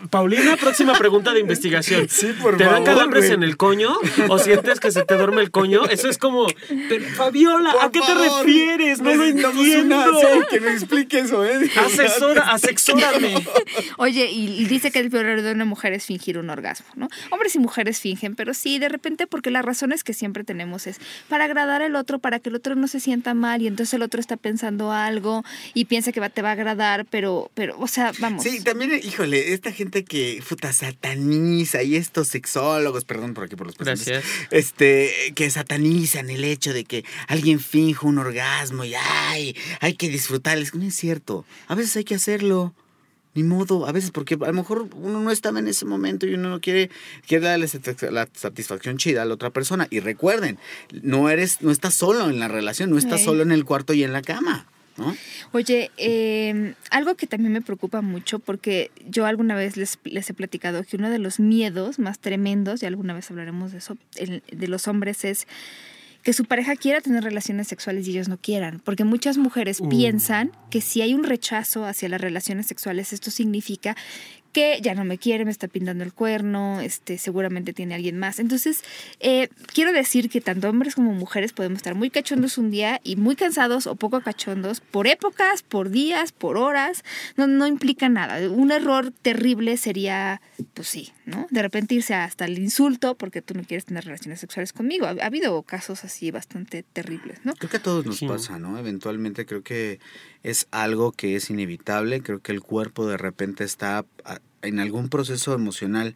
Paulina, próxima pregunta de investigación. Sí, por ¿Te dan calambres en el coño o sientes que se te duerme el coño? Eso es como. Fabiola, ¿a qué te refieres? No lo entiendo. que me explique eso, ¿eh? Asesora, asesórame. *laughs* Oye, y, dice que el peor error de una mujer es fingir un orgasmo, ¿no? Hombres y mujeres fingen, pero sí, de repente, porque las razones que siempre tenemos es para agradar al otro, para que el otro no se sienta mal y entonces el otro está pensando algo y piensa que te va a agradar, pero, pero, o sea, vamos. Sí, también, híjole, esta gente que, puta, sataniza y estos sexólogos, perdón por aquí por los Gracias. Este, que satanizan el hecho de que alguien finja un orgasmo y ay, hay que disfrutar. No es cierto. A veces hay que hacerlo. Ni modo, a veces porque a lo mejor uno no estaba en ese momento y uno no quiere, quiere darle la satisfacción chida a la otra persona. Y recuerden, no eres, no estás solo en la relación, no estás solo en el cuarto y en la cama. Oye, em, algo que también me preocupa mucho, porque yo alguna vez les, les, he platicado que uno de los miedos más tremendos, y alguna vez hablaremos de eso, de los hombres es que su pareja quiera tener relaciones sexuales y ellos no quieran, porque muchas mujeres uh. piensan que si hay un rechazo hacia las relaciones sexuales, esto significa que ya no me quiere, me está pintando el cuerno, este, seguramente tiene alguien más. Entonces, eh, quiero decir que tanto hombres como mujeres podemos estar muy cachondos un día y muy cansados o poco cachondos por épocas, por días, por horas. No, no implica nada. Un error terrible sería, pues sí, ¿no? De repente irse hasta el insulto porque tú no quieres tener relaciones sexuales conmigo. Ha, habido casos así bastante terribles, ¿no? Creo que a todos nos pasa, ¿no? Eventualmente creo que es algo que es inevitable. Creo que el cuerpo de repente está en algún proceso emocional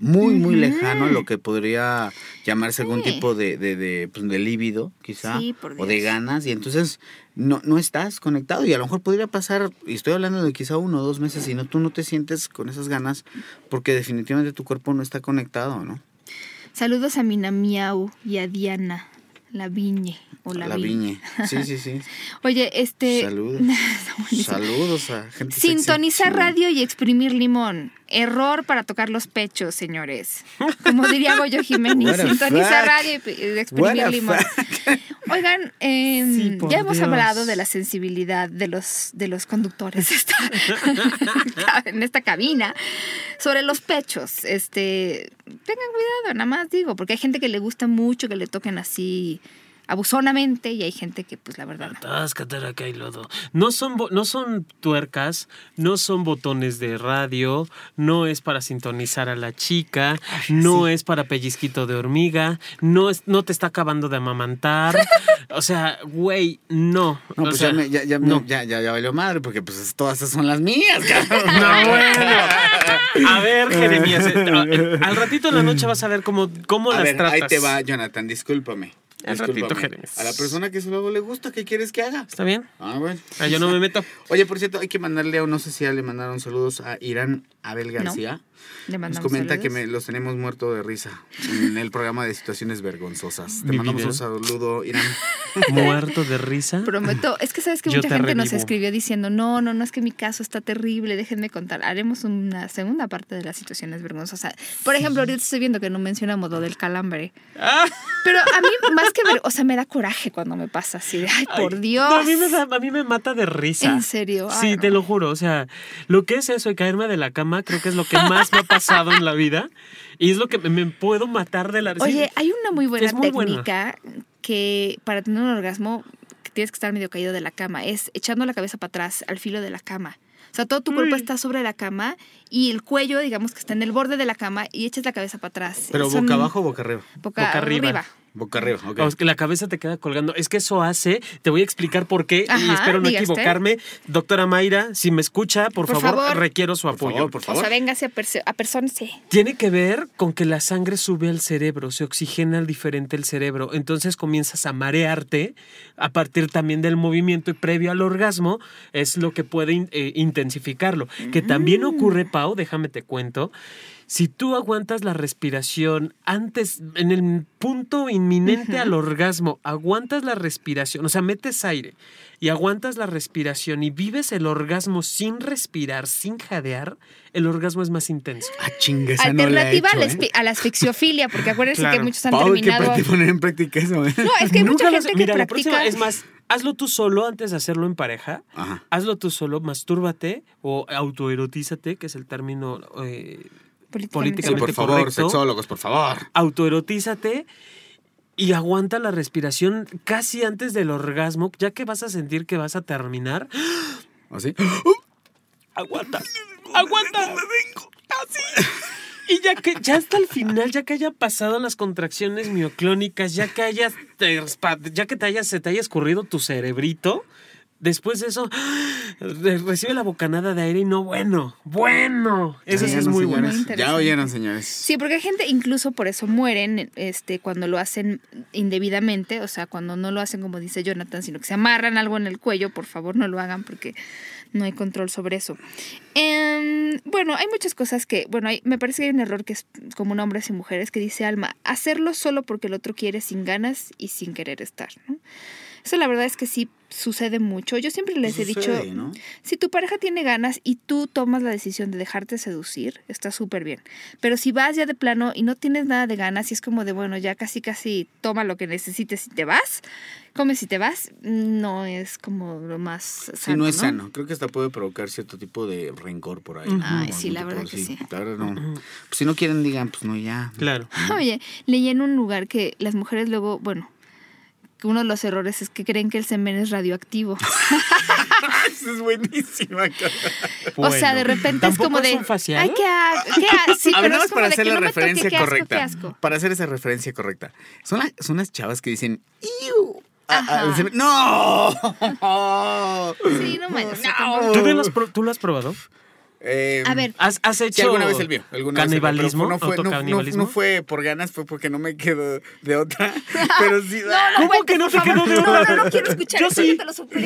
muy, muy lejano a lo que podría llamarse algún tipo de, de, de, pues, de líbido, quizá, o de ganas, y entonces no, no estás conectado y a lo mejor podría pasar, y estoy hablando de quizá uno o dos meses, y no, tú no te sientes con esas ganas porque definitivamente tu cuerpo no está conectado, ¿no? Saludos a Mina Miau y a Diana. La Viñe o La, Viñe. Sí, sí, sí. *laughs* Oye, este... Saludos. *laughs* Saludos a gente Sintonizar radio y exprimir limón. Error para tocar los pechos, señores. Como diría Goyo Jiménez, sintonizar radio y exprimir limón. *laughs* Oigan, em, ya hemos hablado de la sensibilidad de los, de los conductores en esta cabina sobre los pechos. Este, tengan cuidado, nada más digo, porque hay gente que le gusta mucho que le toquen así abusonamente y hay gente que pues la verdad Atáscate que hay lodo. No son no son tuercas, no son botones de radio, no es para sintonizar a la chica, no es para pellizquito de hormiga, no es no te está acabando de amamantar. *laughs* o sea, güey, no. No, pues ya, ya, ya, ya, ya, valió madre porque pues todas esas son las mías, *laughs* No, bueno. A ver, Jeremías, *laughs* eh, al ratito en la noche vas a ver cómo, cómo las tratas. Ahí te va, Jonathan, discúlpame. Al ratito, A la persona que eso luego le gusta, ¿qué quieres que haga? ¿Está bien? Ah, bueno. Ah, yo no me meto. Oye, por cierto, hay que mandarle, no sé si ya le mandaron saludos a Irán Abel García. Nos comenta que me, los tenemos muerto de risa en el programa de situaciones vergonzosas. Te mandamos un saludo, Irán. *laughs* *laughs* ¿Muerto de risa? Prometo. Es que sabes que mucha gente nos escribió diciendo, no, no, no, es que mi caso está terrible, déjenme contar. Haremos una segunda parte de las situaciones vergonzosas. Por ejemplo, ahorita estoy viendo que no mencionamos lo del calambre. Ah. Pero a mí, más que ver, o sea, me da coraje cuando me pasa así de, ay, por Dios. a, mí me a mí me mata de risa. ¿En serio? sí, te lo juro. O sea, lo que es eso de caerme de la cama, creo que es lo que *laughs* más me ha pasado en la vida. Y es lo que me puedo matar de la risa. Oye, hay una muy buena técnica que para tener un orgasmo tienes que estar medio caído de la cama. Es echando la cabeza para atrás al filo de la cama. O sea, todo tu cuerpo está sobre la cama y el cuello, digamos que está en el borde de la cama y echas la cabeza para atrás. ¿Pero boca abajo o boca arriba? Boca, arriba. Boca arriba, ok. la cabeza te queda colgando. Es que eso hace, te voy a explicar por qué y espero no equivocarme. Doctora Mayra, si me escucha, por, favor, requiero su apoyo. por favor. O sea, véngase a, a persona, Tiene que ver con que la sangre sube al cerebro, se oxigena diferente el cerebro. Entonces comienzas a marearte a partir también del movimiento y previo al orgasmo es lo que puede eh, intensificarlo. Que también mm. ocurre, Pau, déjame te cuento si tú aguantas la respiración antes, en el punto inminente al orgasmo, aguantas la respiración, o sea, metes aire y aguantas la respiración y vives el orgasmo sin respirar, sin jadear, el orgasmo es más intenso. Ah, chinga, esa Alternativa no la, ¿eh? a la asfixiofilia, porque acuérdense que muchos han terminado. que poner en práctica eso, ¿eh? No, es que hay mucha gente que practica... es más, hazlo tú solo antes de hacerlo en pareja. Hazlo tú solo, mastúrbate o autoerotízate, que es el término eh, políticamente, por favor, sexólogos, por favor. Autoerotízate y aguanta la respiración casi antes del orgasmo, ya que vas a sentir que vas a terminar. *gasps* ¿Así? *gasps* Aguanta. Aguanta. Así. Y ya que ya hasta el final, ya que haya pasado las contracciones mioclónicas, ya que hayas ya que te hayas, se te haya escurrido tu cerebrito, después de eso *gasps* recibe la bocanada de aire y no bueno, bueno. Eso sí es muy bueno. Ya oyeron, señores. Sí, porque hay gente incluso por eso mueren este cuando lo hacen indebidamente, o sea, cuando no lo hacen como dice Jonathan, sino que se amarran algo en el cuello, por favor, no lo hagan porque no hay control sobre eso. Em, bueno, hay muchas cosas que, bueno, me parece que hay un error que es como hombres y mujeres que dice Alma, hacerlo solo porque el otro quiere sin ganas y sin querer estar. Eso la verdad es que sí sucede mucho. Yo siempre les he dicho, si tu pareja tiene ganas y tú tomas la decisión de dejarte seducir, está súper bien. Pero si vas ya de plano y no tienes nada de ganas y es como de, bueno, ya casi casi toma lo que necesites y te vas, comes y te vas, no es como lo más sano. Sí, no es sano. Creo que hasta puede provocar cierto tipo de rencor por ahí. Ay, sí, la verdad que sí. Claro, no. Pues si no quieren, digan, pues no, ya. Claro. *laughs* Oye, leí en un lugar que las mujeres luego, bueno, uno de los errores es que creen que el semen es radioactivo. *laughs* Eso es buenísima. o sea, de repente es como de. Un facial? Ay, qué, qué *laughs* sí, pero es para hacer la referencia correcta. Para hacer esa referencia correcta. Son, son unas chavas que dicen. ¡Iu! ¡No! sí, no manches. ¿Tú lo has probado? Eh, a ver, ¿has, has hecho alguna vez el mío? Alguna canibalismo? no, fue, no, fue por ganas, fue porque no me quedo de otra. *laughs* Pero sí. no, ¿Cómo que no te quedó de otra? No, no, no quiero escuchar Yo sí.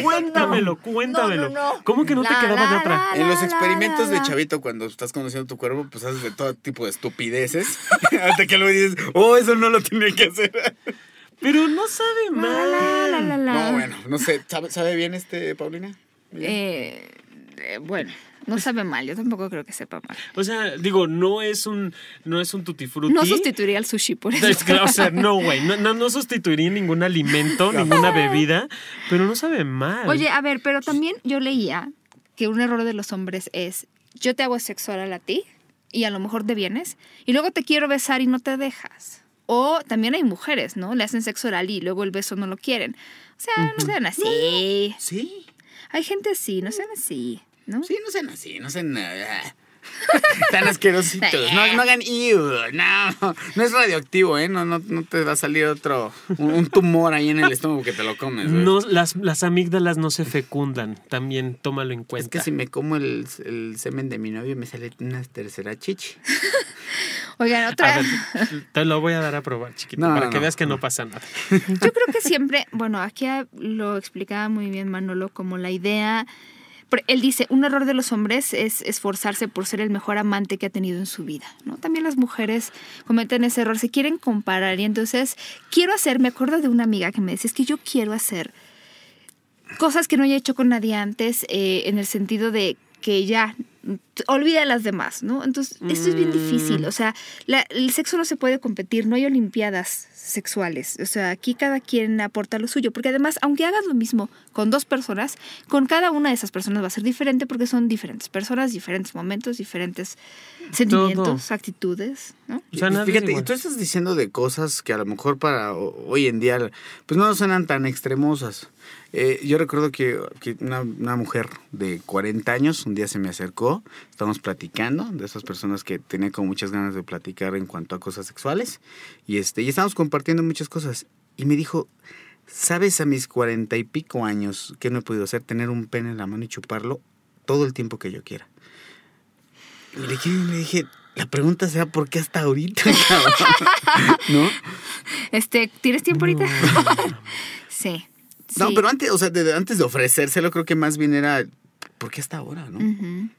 Cuéntamelo, cuéntamelo. ¿Cómo que no te quedaba de otra? en los experimentos de chavito, cuando estás conociendo tu cuerpo, pues haces de todo tipo de estupideces. *laughs* Hasta que luego dices, oh, eso no lo tenía que hacer. Pero no sabe mal. No, bueno, no sé. ¿Sabe, sabe bien este, Paulina? Eh, eh, bueno. No sabe mal, yo tampoco creo que sepa mal. O sea, digo, no es un, no es un tutti frutti. No sustituiría el sushi por eso. o sea, no, güey, no, no, sustituiría ningún alimento, ninguna bebida, pero no sabe mal. Oye, a ver, pero también yo leía que un error de los hombres es, yo te hago sexo oral a ti y a lo mejor te vienes y luego te quiero besar y no te dejas. O también hay mujeres, ¿no? Le hacen sexo oral y luego el beso no lo quieren. O sea, no sean así. Sí. Hay gente así, no sean así. ¿No? Sí, no sean así, no sean... nada. *laughs* Tan asquerositos. No, no hagan no, no es radioactivo, ¿eh? No, no, no te va a salir otro, un, tumor ahí en el estómago que te lo comes. No, las, las amígdalas no se fecundan, también tómalo en cuenta. Es que si me como el, el semen de mi novio me sale una tercera chichi. *laughs* Oigan, otra. te lo voy a dar a probar, chiquito, para que veas que no pasa nada. Yo creo que siempre, bueno, aquí lo explicaba muy bien Manolo, como la idea él dice, un error de los hombres es esforzarse por ser el mejor amante que ha tenido en su vida, ¿no? También las mujeres cometen ese error, se quieren comparar y entonces quiero hacer, me acuerdo de una amiga que me decía, es que yo quiero hacer cosas que no haya hecho con nadie antes, eh, en el sentido de que ya olvida a las demás, ¿no? Entonces, esto es bien difícil, mm. o sea, el sexo no se puede competir, no hay olimpiadas sexuales, o sea, aquí cada quien aporta lo suyo, porque además, aunque hagas lo mismo con dos personas, con cada una de esas personas va a ser diferente porque son diferentes personas, diferentes momentos, diferentes sentimientos, actitudes, ¿no? O sea, Fíjate, y tú estás diciendo de cosas que a lo mejor para hoy en día, pues no suenan tan extremosas. Eh, yo recuerdo que, una, mujer de 40 años un día se me acercó, estábamos platicando, de esas personas que tenía como muchas ganas de platicar en cuanto a cosas sexuales, y, este, y estábamos compartiendo muchas cosas, y me dijo, ¿sabes a mis cuarenta y pico años qué no he podido hacer? Tener un pene en la mano y chuparlo todo el tiempo que yo quiera. Y le dije, la pregunta sea por qué hasta ahorita, *laughs* ¿no? Este, ¿tienes tiempo ahorita? *laughs* sí. No, pero antes, o sea, antes de ofrecérselo, creo que más bien era, ¿por qué hasta ahora, no?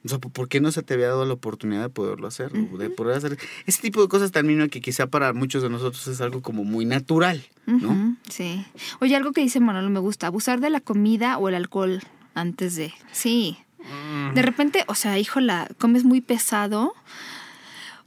O sea, ¿por qué no se te había dado la oportunidad de poderlo hacer? De poder hacer ese tipo de cosas también que quizá para muchos de nosotros es algo como muy natural, ¿no? Sí. Oye, algo que dice Manolo me gusta, abusar de la comida o el alcohol antes de. Sí. De repente, o sea, híjola, comes muy pesado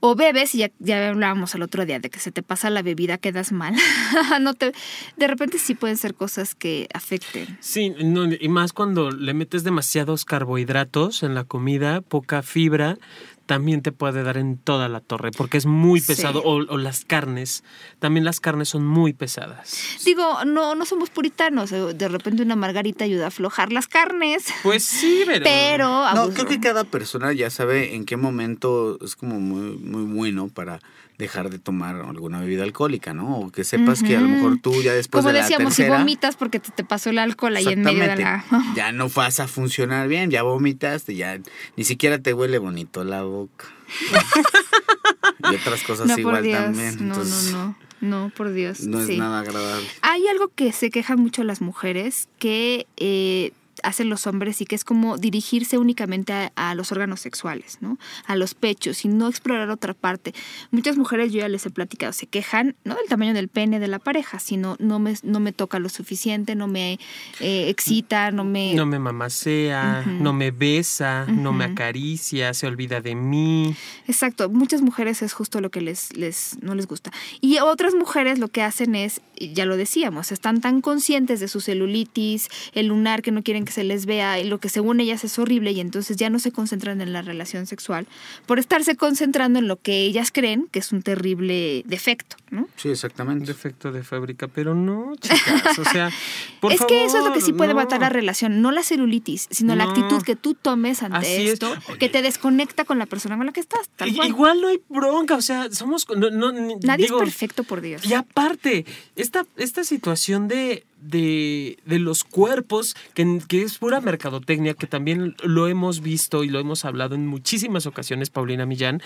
o bebes y ya, ya hablábamos el otro día de que se te pasa la bebida, quedas mal. *laughs* no te, de repente sí pueden ser cosas que afecten. Sí, y más cuando le metes demasiados carbohidratos en la comida, poca fibra, también te puede dar en toda la torre porque es muy pesado. O, las carnes, también las carnes son muy pesadas. Digo, no, no somos puritanos. Eh, de repente una margarita ayuda a aflojar las carnes. Pues sí, pero. pero no, creo que cada persona ya sabe en qué momento es como muy, muy bueno para dejar de tomar alguna bebida alcohólica, ¿no? O que sepas que a lo mejor tú ya después Como de la decíamos, si vomitas porque te, pasó el alcohol ahí en medio de la... *laughs* ya no vas a funcionar bien, ya vomitaste, ya ni siquiera te huele bonito la boca. *laughs* y otras cosas igual también. no, no, no. No, por Dios. No es nada agradable. Hay algo que se quejan mucho las mujeres, que eh, hacen los hombres y que es como dirigirse únicamente a, los órganos sexuales, ¿no? A los pechos y no explorar otra parte. Muchas mujeres, yo ya les he platicado, se quejan no del tamaño del pene de la pareja, sino no me, no me toca lo suficiente, no me eh, excita, no me... No me mamacea, no me besa, no me acaricia, se olvida de mí. Exacto, muchas mujeres es justo lo que les, les, no les gusta. Y otras mujeres lo que hacen es, ya lo decíamos, están tan conscientes de su celulitis, el lunar que no quieren que se les vea lo que según ellas es horrible y entonces ya no se concentran en la relación sexual por estarse concentrando en lo que ellas creen que es un terrible defecto, ¿no? Sí, exactamente. Defecto de fábrica, pero no, chicas, o sea, *laughs* por Es que eso es lo que sí puede matar la relación, no la celulitis, sino la actitud que tú tomes ante esto, que te desconecta con la persona con la que estás. Igual no hay bronca, o sea, somos... Nadie es perfecto, por Dios. Y aparte, esta, esta situación de de, de los cuerpos, que, que, es pura mercadotecnia, que también lo hemos visto y lo hemos hablado en muchísimas ocasiones, Paulina Millán,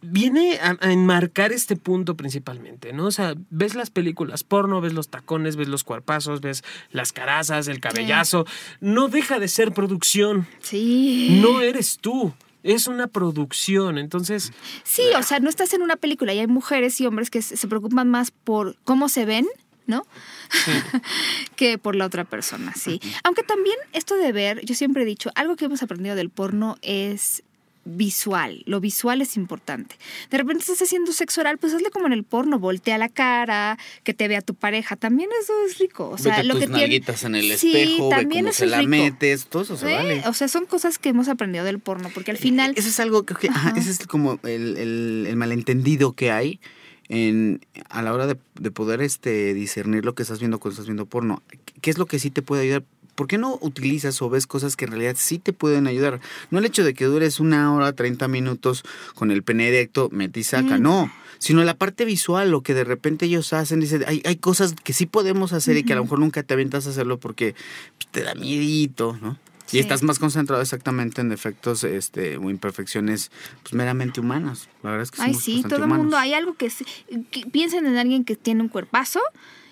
viene a, enmarcar este punto principalmente, ¿no? O sea, ves las películas porno, ves los tacones, ves los cuerpazos, ves las carazas, el cabellazo. No deja de ser producción. Sí. No eres tú es una producción, entonces... Sí, o sea, no estás en una película y hay mujeres y hombres que se preocupan más por cómo se ven ¿no? *laughs* que por la otra persona, sí. Aunque también esto de ver, yo siempre he dicho, algo que hemos aprendido del porno es visual. Lo visual es importante. De repente estás haciendo sexo oral, pues hazle como en el porno, voltea la cara, que te vea tu pareja. También eso es rico. O sea, lo tus que nalguitas en el espejo, también ve cómo se la metes, todo eso se vale. O sea, son cosas que hemos aprendido del porno, porque al final. Eso es algo que, ese es como el, el malentendido que hay en, a la hora de, de, poder este, discernir lo que estás viendo cuando estás viendo porno. ¿Qué es lo que sí te puede ayudar? ¿Por qué no utilizas o ves cosas que en realidad sí te pueden ayudar? No el hecho de que dures una hora, 30 minutos con el pene directo, metí saca, no. Sino la parte visual, lo que de repente ellos hacen, dicen, hay, hay cosas que sí podemos hacer y que a lo mejor nunca te avientas a hacerlo porque pues, te da miedito, ¿no? Y estás más concentrado exactamente en defectos este, o imperfecciones pues, meramente humanas. La verdad es que Ay, sí, todo el mundo. Hay algo que, que, piensen en alguien que tiene un cuerpazo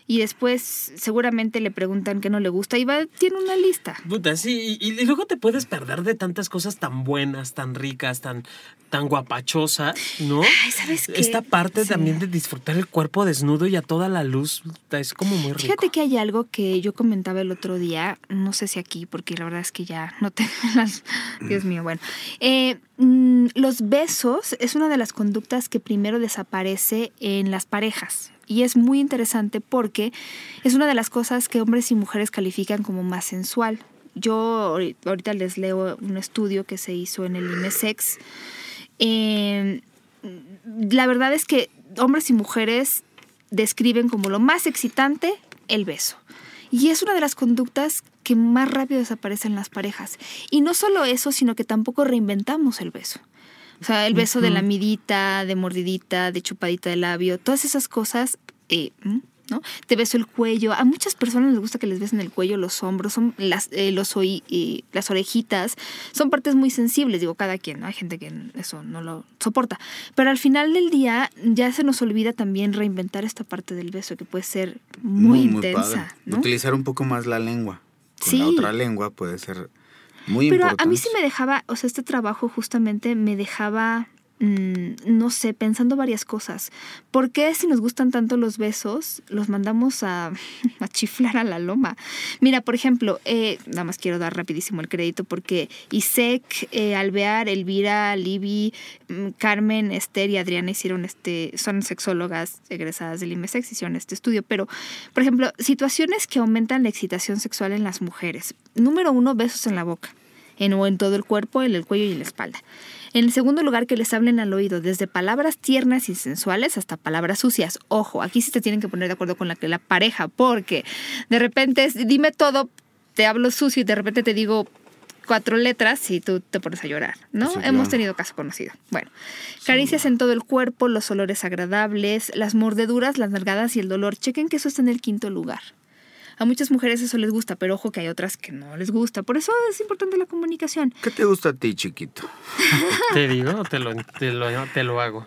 y después seguramente le preguntan qué no le gusta y va, tiene una lista. Puta, sí, y, luego te puedes perder de tantas cosas tan buenas, tan ricas, tan, tan guapachosa, ¿no? Ay, ¿sabes qué? Esta parte también de disfrutar el cuerpo desnudo y a toda la luz es como muy rico. Fíjate que hay algo que yo comentaba el otro día, no sé si aquí, porque la verdad es que ya no *laughs* tengo las... Dios mío, bueno. Eh, mm, los besos es una de las conductas que primero desaparece en las parejas. Y es muy interesante porque es una de las cosas que hombres y mujeres califican como más sensual. Yo ahorita les leo un estudio que se hizo en el IMESEX. Eh, la verdad es que hombres y mujeres describen como lo más excitante el beso. Y es una de las conductas que más rápido desaparecen en las parejas. Y no solo eso, sino que tampoco reinventamos el beso. O sea, el beso de la midita, de mordidita, de chupadita de labio, todas esas cosas, eh, ¿no? Te beso el cuello. A muchas personas les gusta que les besen el cuello, los hombros, son las, eh, los oí, las orejitas. Son partes muy sensibles, digo, cada quien, ¿no? Hay gente que eso no lo soporta. Pero al final del día ya se nos olvida también reinventar esta parte del beso que puede ser muy, intensa. Utilizar un poco más la lengua. Con la otra lengua puede ser pero a mí sí me dejaba, o sea, este trabajo justamente me dejaba mm, no sé, pensando varias cosas. ¿Por qué si nos gustan tanto los besos, los mandamos a, *laughs* chiflar a la loma? Mira, por ejemplo, eh, nada más quiero dar rapidísimo el crédito porque Isek, eh, Alvear, Elvira, Libby, mm, Carmen, Esther y Adriana hicieron este, son sexólogas egresadas del IMESEX, hicieron este estudio, pero, por ejemplo, situaciones que aumentan la excitación sexual en las mujeres. Número uno, besos en la boca en, o en todo el cuerpo, en el cuello y en la espalda. En el segundo lugar, que les hablen al oído, desde palabras tiernas y sensuales hasta palabras sucias. Ojo, aquí sí te tienen que poner de acuerdo con la que la pareja, porque de repente dime todo, te hablo sucio y de repente te digo cuatro letras y tú te pones a llorar, ¿no? Hemos tenido caso conocido. Bueno, caricias en todo el cuerpo, los olores agradables, las mordeduras, las nalgadas y el dolor. Chequen que eso está en el quinto lugar. A muchas mujeres eso les gusta, pero ojo que hay otras que no les gusta. Por eso es importante la comunicación. ¿Qué te gusta a ti, chiquito? *laughs* ¿Te digo o te lo, te lo, hago?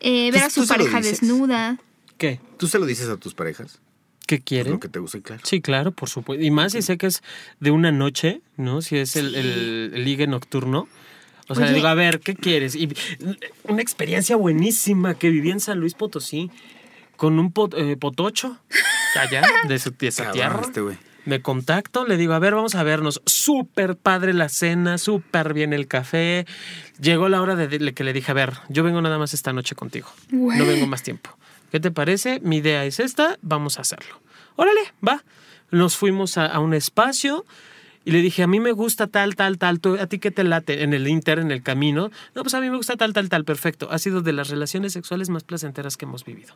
Eh, ver a su pareja desnuda. ¿Qué? ¿Tú se lo dices a tus parejas? ¿Qué quieren? Lo que te gusta, claro. Sí, claro, por supuesto. Y más si sé que es de una noche, ¿no? Si es el, el, ligue nocturno. O sea, le digo, a ver, ¿qué quieres? Y una experiencia buenísima que viví en San Luis Potosí con un eh, potocho *laughs* allá de, su, esa tierra. Este me contacto, le digo, a ver, vamos a vernos. Súper padre la cena, súper bien el café. Llegó la hora de que le dije, a ver, yo vengo nada más esta noche contigo. No vengo más tiempo. ¿Qué te parece? Mi idea es esta, vamos a hacerlo. Órale, va. Nos fuimos a, un espacio y le dije, a mí me gusta tal, tal, tal, ¿a ti qué te late en el inter, en el camino? No, pues a mí me gusta tal, tal, tal, perfecto. Ha sido de las relaciones sexuales más placenteras que hemos vivido.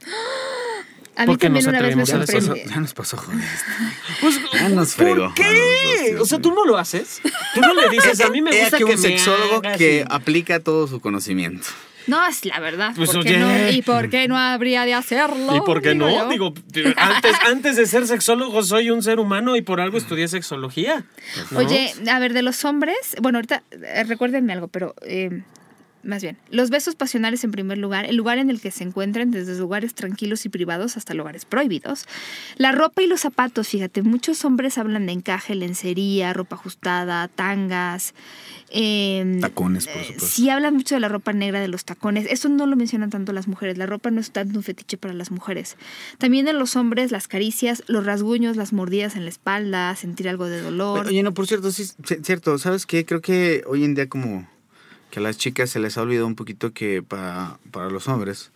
A mí también una vez me sorprendió. Ya nos pasó, joder. *laughs* Pues, ya nos fregó. ¿Por qué? o sea, tú no lo haces. Tú no le dices, a mí me gusta que, un sexólogo que aplica todo su conocimiento. No, es la verdad. Pues, ¿por qué no? ¿Y por qué no habría de hacerlo? ¿Y por qué no? Digo, antes, *laughs* antes de ser sexólogo soy un ser humano y por algo estudié sexología. Oye, a ver, de los hombres, bueno, ahorita eh, recuérdenme algo, pero eh, más bien, los besos pasionales en primer lugar, el lugar en el que se encuentren, desde lugares tranquilos y privados hasta lugares prohibidos. La ropa y los zapatos, fíjate, muchos hombres hablan de encaje, lencería, ropa ajustada, tangas. Em, tacones, por supuesto. Sí hablan mucho de la ropa negra, de los tacones. Eso no lo mencionan tanto las mujeres. La ropa no es tanto un fetiche para las mujeres. También en los hombres, las caricias, los rasguños, las mordidas en la espalda, sentir algo de dolor. Oye, no, por cierto, sí, cierto. ¿Sabes qué? Creo que hoy en día como que a las chicas se les ha olvidado un poquito que para, para los hombres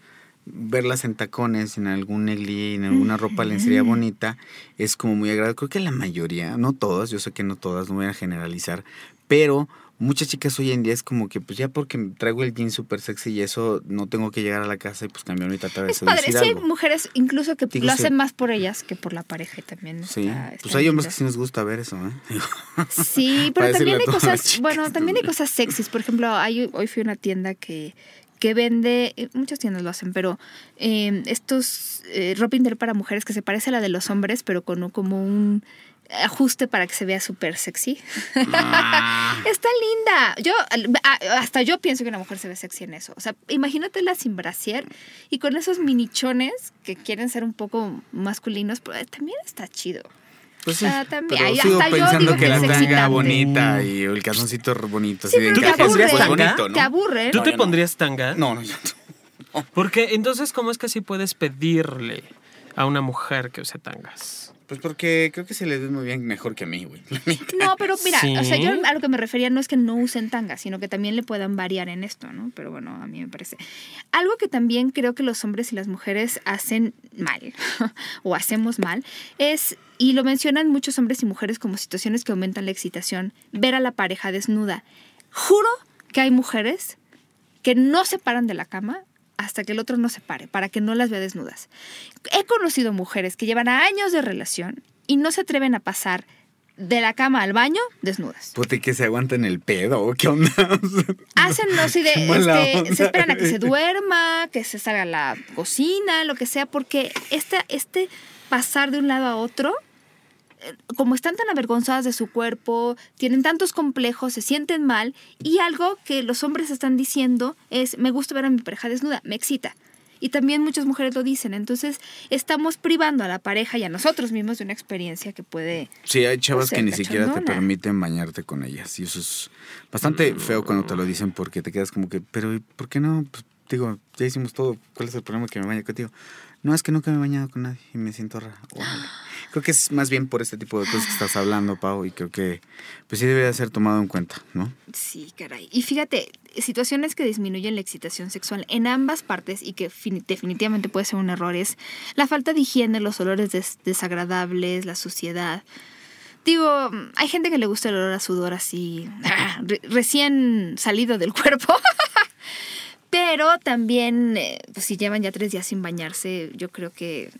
verlas en tacones, en algún negli, en alguna ropa lencería bonita, es como muy agradable. Creo que la mayoría, no todas, yo sé que no todas, no voy a generalizar, pero muchas chicas hoy en día es como que pues ya porque traigo el jean súper sexy y eso no tengo que llegar a la casa y pues cambiar mi tratar de Es padre, sí hay mujeres incluso que lo hacen más por ellas que por la pareja y también. Sí, pues hay hombres que sí nos gusta ver eso, ¿eh? Sí, *laughs* pero también hay cosas, bueno, también hay cosas sexys. Por ejemplo, hay, hoy fui a una tienda que que vende, eh, muchas tiendas lo hacen, pero eh, estos eh, ropa interior para mujeres que se parece a la de los hombres, pero con como un ajuste para que se vea súper sexy. Ah. *laughs* Está linda. Yo hasta yo pienso que una mujer se ve sexy en eso. O sea, imagínatela sin brasier y con esos minichones que quieren ser un poco masculinos, pero también está chido. Pues sí, también. Pero sigo pensando que, la tanga bonita y el calzoncito bonito. Sí, ¿Tú te pondrías tanga? ¿Te aburre? ¿Tú te pondrías tanga? No, no, yo no. Porque entonces, ¿cómo es que así puedes pedirle a una mujer que use tangas? Pues porque creo que se les ve muy bien mejor que a mí, güey. No, pero mira, o sea, yo a lo que me refería no es que no usen tanga, sino que también le puedan variar en esto, ¿no? Pero bueno, a mí me parece. Algo que también creo que los hombres y las mujeres hacen mal, *laughs* o hacemos mal, es, y lo mencionan muchos hombres y mujeres como situaciones que aumentan la excitación, ver a la pareja desnuda. Juro que hay mujeres que no se paran de la cama hasta que el otro no se pare, para que no las vea desnudas. He conocido mujeres que llevan años de relación y no se atreven a pasar de la cama al baño desnudas. Puta, que se aguanten el pedo? ¿Qué onda? *laughs* Hacen, no sé, de, *laughs* este, se esperan a que se *laughs* duerma, que se salga a la cocina, lo que sea, porque este, este pasar de un lado a otro como están tan avergonzadas de su cuerpo, tienen tantos complejos, se sienten mal y algo que los hombres están diciendo es, me gusta ver a mi pareja desnuda, me excita. Y también muchas mujeres lo dicen. Entonces, estamos privando a la pareja y a nosotros mismos de una experiencia que puede. Sí, hay chavas que ni siquiera te permiten bañarte con ellas. Y eso es bastante feo cuando te lo dicen porque te quedas como que, pero ¿por qué no? Pues, digo, ya hicimos todo. ¿Cuál es el problema que me bañe contigo? No, es que nunca me he bañado con nadie y me siento rara. Creo que es más bien por este tipo de cosas que estás hablando, Pau, y creo que pues sí debe ser tomado en cuenta, ¿no? Sí, caray. Y fíjate, situaciones que disminuyen la excitación sexual en ambas partes y que definitivamente puede ser un error es la falta de higiene, los olores desagradables, la suciedad. Digo, hay gente que le gusta el olor a sudor así, recién salido del cuerpo. *laughs* Pero también, eh, pues si llevan ya tres días sin bañarse, yo creo que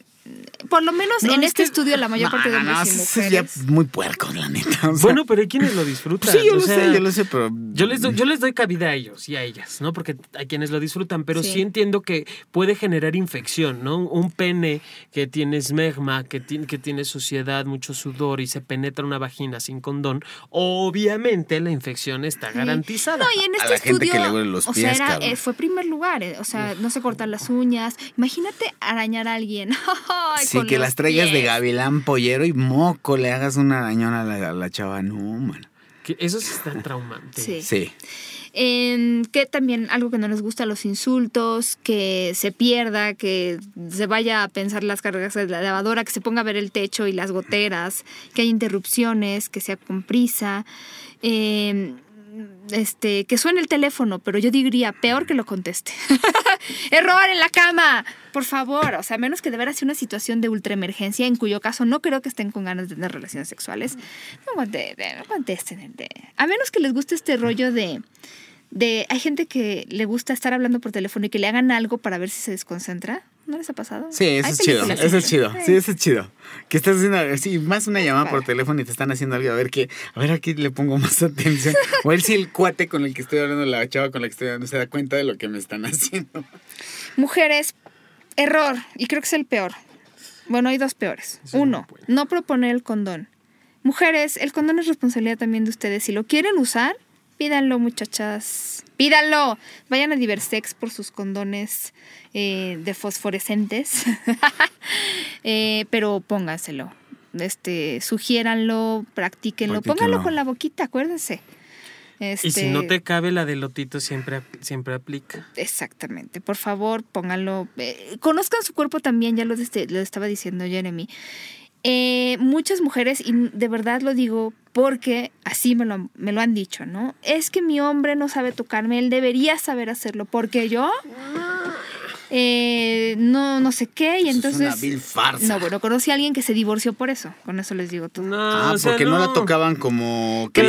por lo menos en este estudio la mayor parte de hombres y mujeres. Ya muy puerco, la neta. bueno, pero hay quienes lo disfrutan. *laughs* Sí, yo lo sé, yo lo sé, pero... Yo les, doy, yo les doy cabida a ellos y a ellas, ¿no? Porque hay quienes lo disfrutan, pero sí, entiendo que puede generar infección, ¿no? Un pene que tiene esmegma, que tiene, que tiene suciedad, mucho sudor y se penetra una vagina sin condón, obviamente la infección está garantizada. No, y en este estudio, que le los pies, o sea, eh, fue primer lugar, eh, o sea, no se cortan las uñas. Imagínate arañar a alguien. *laughs* *laughs* sí, que las traigas de gavilán pollero y moco le hagas una arañón a la, chava. No, mano. Que eso sí está traumante. Sí. sí. que también algo que no les gusta, los insultos, que se pierda, que se vaya a pensar las cargas de la lavadora, que se ponga a ver el techo y las goteras, que haya interrupciones, que sea con prisa. Eh, este, que suene el teléfono, pero yo diría, peor que lo conteste. *laughs* Error en la cama, por favor. O sea, menos que de veras sea una situación de ultraemergencia, en cuyo caso no creo que estén con ganas de tener relaciones sexuales. No, contesten. A menos que les guste este rollo de de hay gente que le gusta estar hablando por teléfono y que le hagan algo para ver si se desconcentra. ¿No les ha pasado? Sí, eso es chido. Eso es chido. Sí, eso es chido. Que estás haciendo sí, más una llamada por teléfono y te están haciendo algo. A ver qué, a ver aquí le pongo más *laughs* atención. O él si el cuate con el que estoy hablando, la chava con la que estoy hablando, se da cuenta de lo que me están *laughs* haciendo. Mujeres, error. Y creo que es el peor. Bueno, hay dos peores. Uno, no proponer el condón. Mujeres, el condón es responsabilidad también de ustedes. Si lo quieren usar, Pídanlo, muchachas. Pídanlo. Vayan a Diversex por sus condones eh, de fosforescentes. *laughs* eh, pero pónganselo. Este, sugiéranlo, practíquenlo. Pónganlo con la boquita, acuérdense. y si no te este cabe la de lotito, siempre, siempre aplica. Exactamente. Por favor, pónganlo. Eh, conozcan su cuerpo también, ya lo, lo estaba diciendo Jeremy. Eh, muchas mujeres, y de verdad lo digo porque así me lo, me lo han dicho, ¿no? Es que mi hombre no sabe tocarme, él debería saber hacerlo, porque yo eh, no, no sé qué, y entonces... Es una vil farsa. No, bueno, conocí a alguien que se divorció por eso, con eso les digo todo. No, ah, porque no. la tocaban como que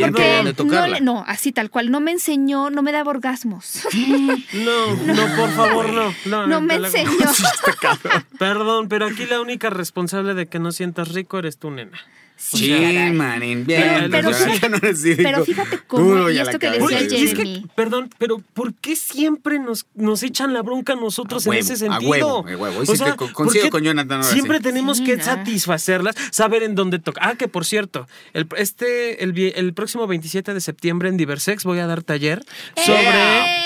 tocarla. No, así tal cual, no me enseñó, no me daba orgasmos. *laughs* no, no, por favor, no. No, no me enseñó. *laughs* Perdón, pero aquí la única responsable de que no sientas rico eres tú, nena. Sí, manín, bien. Pero, pero, fíjate cómo, y esto que decía Jeremy. perdón, pero ¿por qué siempre nos, nos echan la bronca a nosotros en ese sentido? A huevo, a huevo. O sea, coincido con Jonathan. Siempre tenemos que satisfacerlas, saber en dónde toca. Ah, que por cierto, el, este, el, el próximo 27 de septiembre en Diversex voy a dar taller sobre... ¡Eh!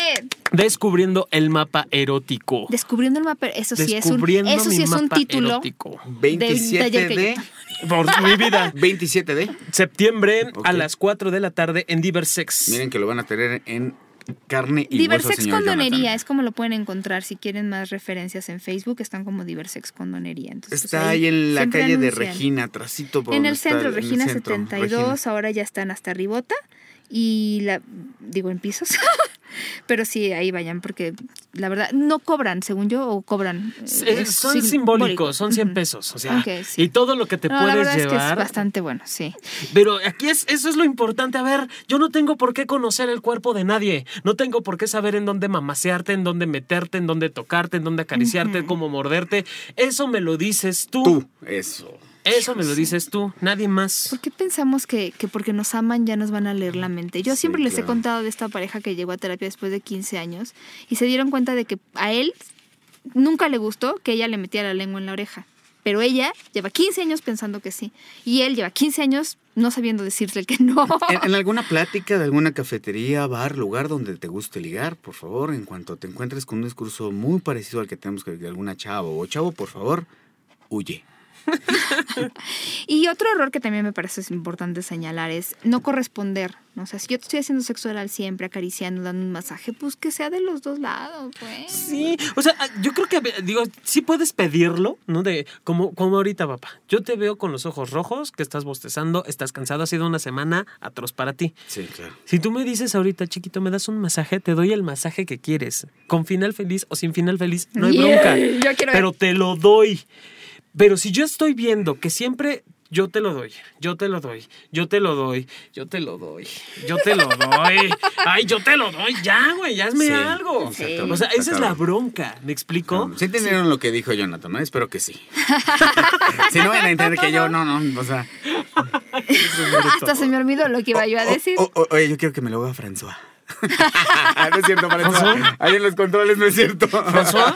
Descubriendo el mapa erótico. Descubriendo el mapa, eso sí es un, eso sí es un título. Erótico. 27 de, por mi vida. *laughs* 27 de septiembre a las 4 de la tarde en Diversex. Miren que lo van a tener en carne y Diversex hueso, Condonería es como lo pueden encontrar si quieren más referencias en Facebook están como Diversex Condonería Entonces, está ahí, en la calle de Regina trasito por en el centro Regina 72 ahora ya están hasta Ribota y la digo en pisos *laughs* Pero sí, ahí vayan, porque la verdad, no cobran, según yo, o cobran. Eh, son simbólicos, son 100 pesos. O sea, y todo lo que te puedes la verdad llevar. Es que es bastante bueno, sí. Pero aquí es, eso es lo importante. A ver, yo no tengo por qué conocer el cuerpo de nadie. No tengo por qué saber en dónde mamasearte, en dónde meterte, en dónde tocarte, en dónde acariciarte, cómo morderte. Eso me lo dices tú. Tú, eso. Eso me lo dices tú, nadie más. ¿Por qué pensamos que, que porque nos aman ya nos van a leer la mente? Yo siempre les he contado de esta pareja que llegó a terapia después de 15 años y se dieron cuenta de que a él nunca le gustó que ella le metiera la lengua en la oreja. Pero ella lleva 15 años pensando que sí. Y él lleva 15 años no sabiendo decirle que no. En, alguna plática de alguna cafetería, bar, lugar donde te guste ligar, por favor, en cuanto te encuentres con un discurso muy parecido al que tenemos que de alguna chavo o chavo, por favor, huye. *laughs* y otro error que también me parece importante señalar es no corresponder. ¿no? O sea, si yo te estoy haciendo sexo oral siempre, acariciando, dando un masaje, pues que sea de los dos lados, pues. Sí, o sea, yo creo que, digo, sí puedes pedirlo, ¿no? De, como, como ahorita, papá. Yo te veo con los ojos rojos, que estás bostezando, estás cansado, ha sido una semana atroz para ti. Sí, claro. Si tú me dices ahorita, chiquito, me das un masaje, te doy el masaje que quieres. Con final feliz o sin final feliz, no hay *laughs* bronca. Yo quiero pero te lo doy. Pero si yo estoy viendo que siempre yo te lo doy, yo te lo doy, yo te lo doy, yo te lo doy, yo te lo doy. *laughs* Ay, yo te lo doy, ya, güey, ya hazme algo. O sea, esa es la bronca, ¿me explico? Sí entendieron lo que dijo Jonathan, ¿no? Espero que sí. *laughs* si no van a entender que yo, no, no, o sea... *laughs* Hasta se me olvidó lo que iba yo a decir. oye, yo quiero que me lo haga François. *laughs* no es cierto, François. Ahí en los controles no es cierto. François,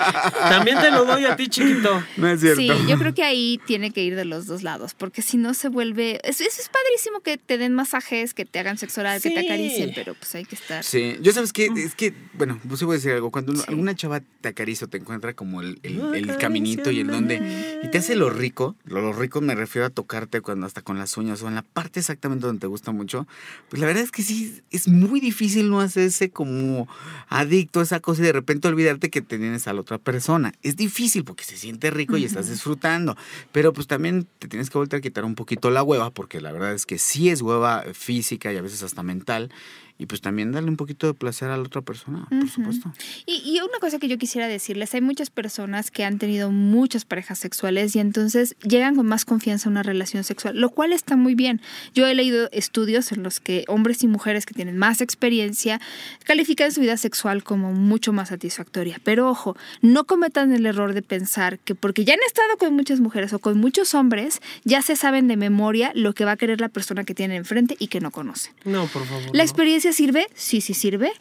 también te lo doy a ti, chiquito. No es cierto. Sí, yo creo que ahí tiene que ir de los dos lados, porque si no se vuelve. Eso, es padrísimo que te den masajes, que te hagan sexo oral, que te acaricien, pero pues hay que estar. Sí, yo sabes que es que, bueno, pues sí voy a decir algo. Cuando alguna chava te acaricia o te encuentra como el, el, caminito y el donde. Y te hace lo rico, lo, rico me refiero a tocarte cuando hasta con las uñas o en la parte exactamente donde te gusta mucho. Pues la verdad es que sí, es muy difícil no hacerse como adicto a esa cosa y de repente olvidarte que tienes a la otra persona. Es difícil porque se siente rico y estás disfrutando, pero pues también te tienes que volver a quitar un poquito la hueva porque la verdad es que sí es hueva física y a veces hasta mental y pues también darle un poquito de placer a la otra persona, por supuesto. Y, y, una cosa que yo quisiera decirles, hay muchas personas que han tenido muchas parejas sexuales y entonces llegan con más confianza a una relación sexual, lo cual está muy bien. Yo he leído estudios en los que hombres y mujeres que tienen más experiencia califican su vida sexual como mucho más satisfactoria. Pero ojo, no cometan el error de pensar que porque ya han estado con muchas mujeres o con muchos hombres, ya se saben de memoria lo que va a querer la persona que tiene enfrente y que no conoce. No, por favor. La experiencia sirve? Sí, sí sirve,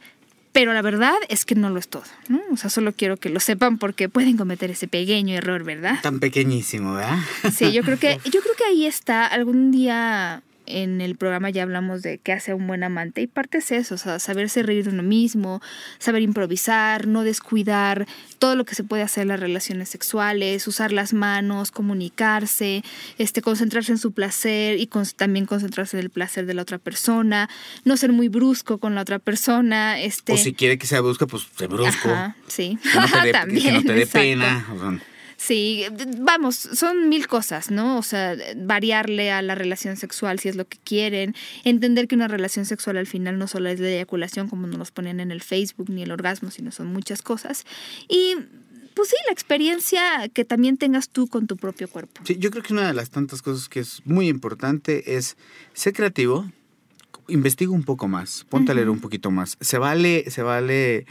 pero la verdad es que no lo es todo. ¿no? O sea, solo quiero que lo sepan porque pueden cometer ese pequeño error, ¿verdad? Tan pequeñísimo, ¿verdad? Sí, yo creo que, *laughs* yo creo que ahí está. Algún día en el programa ya hablamos de qué hace un buen amante y parte es eso, o sea, saberse reír de uno mismo, saber improvisar, no descuidar todo lo que se puede hacer en las relaciones sexuales, usar las manos, comunicarse, este, concentrarse en su placer y también concentrarse en el placer de la otra persona, no ser muy brusco con la otra persona. Este... O si quiere que sea brusco, pues se brusco. sí, *laughs* también, que no te dé pena. Sí, vamos, son mil cosas, ¿no? O sea, variarle a la relación sexual si es lo que quieren, entender que una relación sexual al final no solo es la eyaculación como nos ponen en el Facebook ni el orgasmo, sino son muchas cosas. Y pues sí, la experiencia que también tengas tú con tu propio cuerpo. Sí, yo creo que una de las tantas cosas que es muy importante es ser creativo, investiga un poco más, ponte a leer un poquito más. Se vale, se vale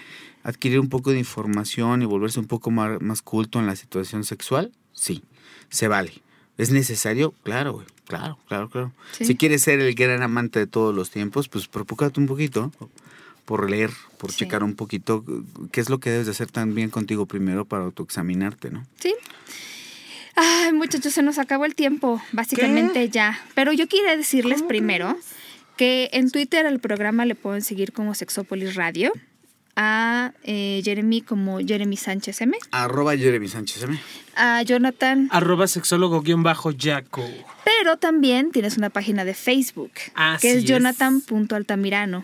adquirir un poco de información y volverse un poco más, más culto en la situación sexual, sí, se vale. ¿Es necesario? Claro, güey. Claro, claro, claro. Si quieres ser el gran amante de todos los tiempos, pues propócate un poquito por leer, por checar un poquito qué es lo que debes de hacer también contigo primero para autoexaminarte, ¿no? Sí. Ay, muchachos, se nos acabó el tiempo, básicamente ya. Pero yo quería decirles primero que en Twitter al programa le pueden seguir como Sexópolis Radio a eh, Jeremy como Jeremy Sánchez M. Arroba Jeremy Sánchez M. A Jonathan. Arroba sexólogo guion bajo Jaco. Pero también tienes una página de Facebook. que es, Jonathan.altamirano.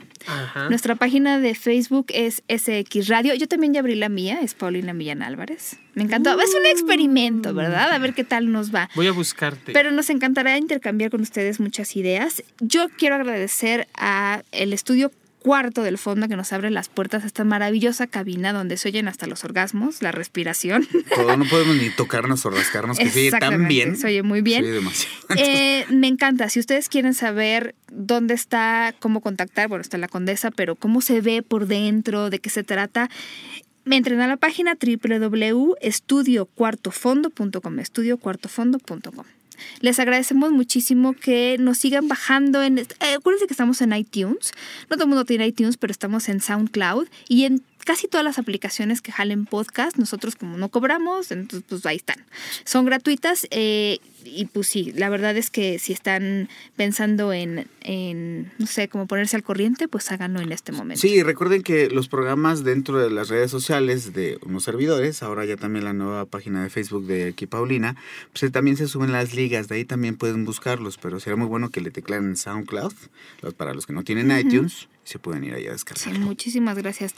Nuestra página de Facebook es SX Radio. Yo también ya abrí la mía, es Paulina Millán Álvarez. Me encantó. es un experimento, ¿verdad? A ver qué tal nos va. Voy a buscarte. Pero nos encantará intercambiar con ustedes muchas ideas. Yo quiero agradecer a el estudio cuarto del fondo que nos abre las puertas a esta maravillosa cabina donde se oyen hasta los orgasmos, la respiración. *laughs* Todo, no podemos ni tocarnos o rascarnos, que se oye tan bien. Se oye muy bien. Eh, me encanta. Si ustedes quieren saber dónde está, cómo contactar, bueno, está la condesa, pero cómo se ve por dentro, de qué se trata, me entren a la página www.estudiocuartofondo.com, estudiocuartofondo.com. Les agradecemos muchísimo que nos sigan bajando en... Eh, acuérdense que estamos en iTunes. No todo el mundo tiene iTunes, pero estamos en SoundCloud y en casi todas las aplicaciones que jalen podcast. Nosotros como no cobramos, entonces pues ahí están. Son gratuitas. Eh, y pues sí, la verdad es que si están pensando en, en, no sé, como ponerse al corriente, pues háganlo en este momento. Sí, recuerden que los programas dentro de las redes sociales de unos servidores, ahora ya también la nueva página de Facebook de aquí Paulina, pues también se suben las ligas, de ahí también pueden buscarlos, pero será muy bueno que le teclaren SoundCloud, para los que no tienen iTunes, se pueden ir allá a descargar. Sí, muchísimas gracias.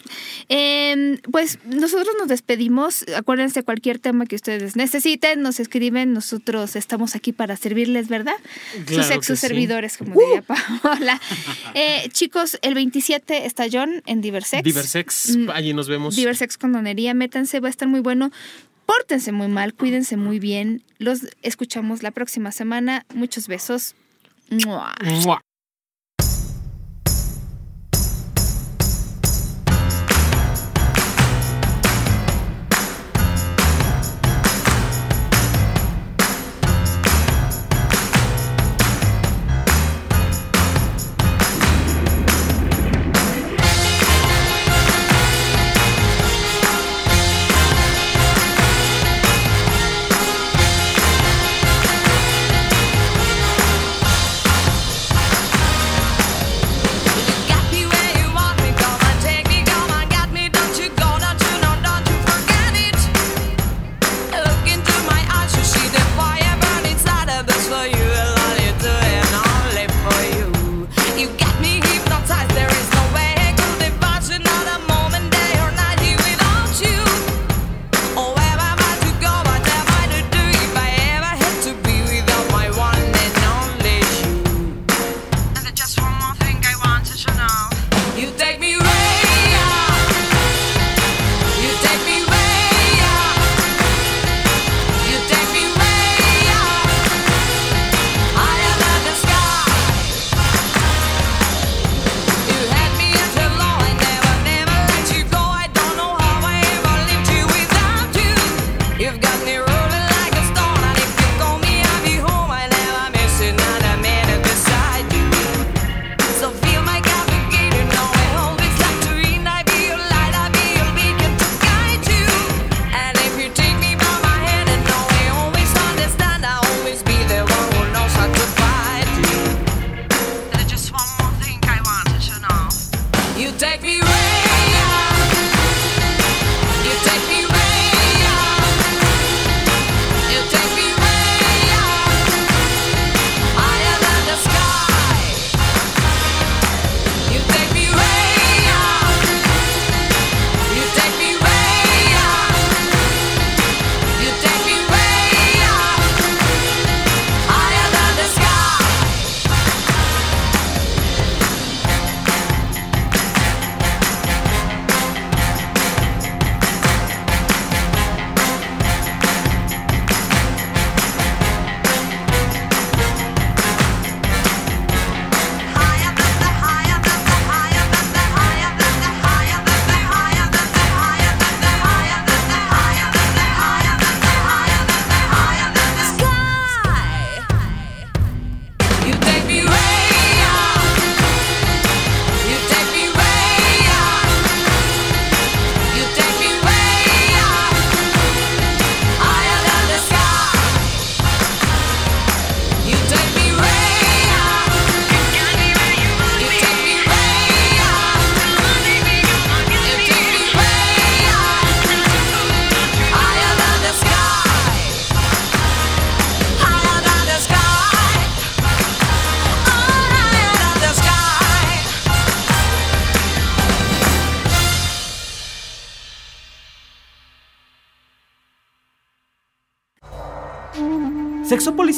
Em, pues nosotros nos despedimos. Acuérdense, cualquier tema que ustedes necesiten, nos escriben. Nosotros estamos aquí para servirles, ¿verdad? Sus ex servidores, como diría ¡Uh! Paola. *laughs* Eh, chicos, el 27 está John en Diversex. Diversex, mm, allí nos vemos. Diversex con donería, métanse, va a estar muy bueno. Pórtense muy mal, cuídense muy bien. Los escuchamos la próxima semana. Muchos besos.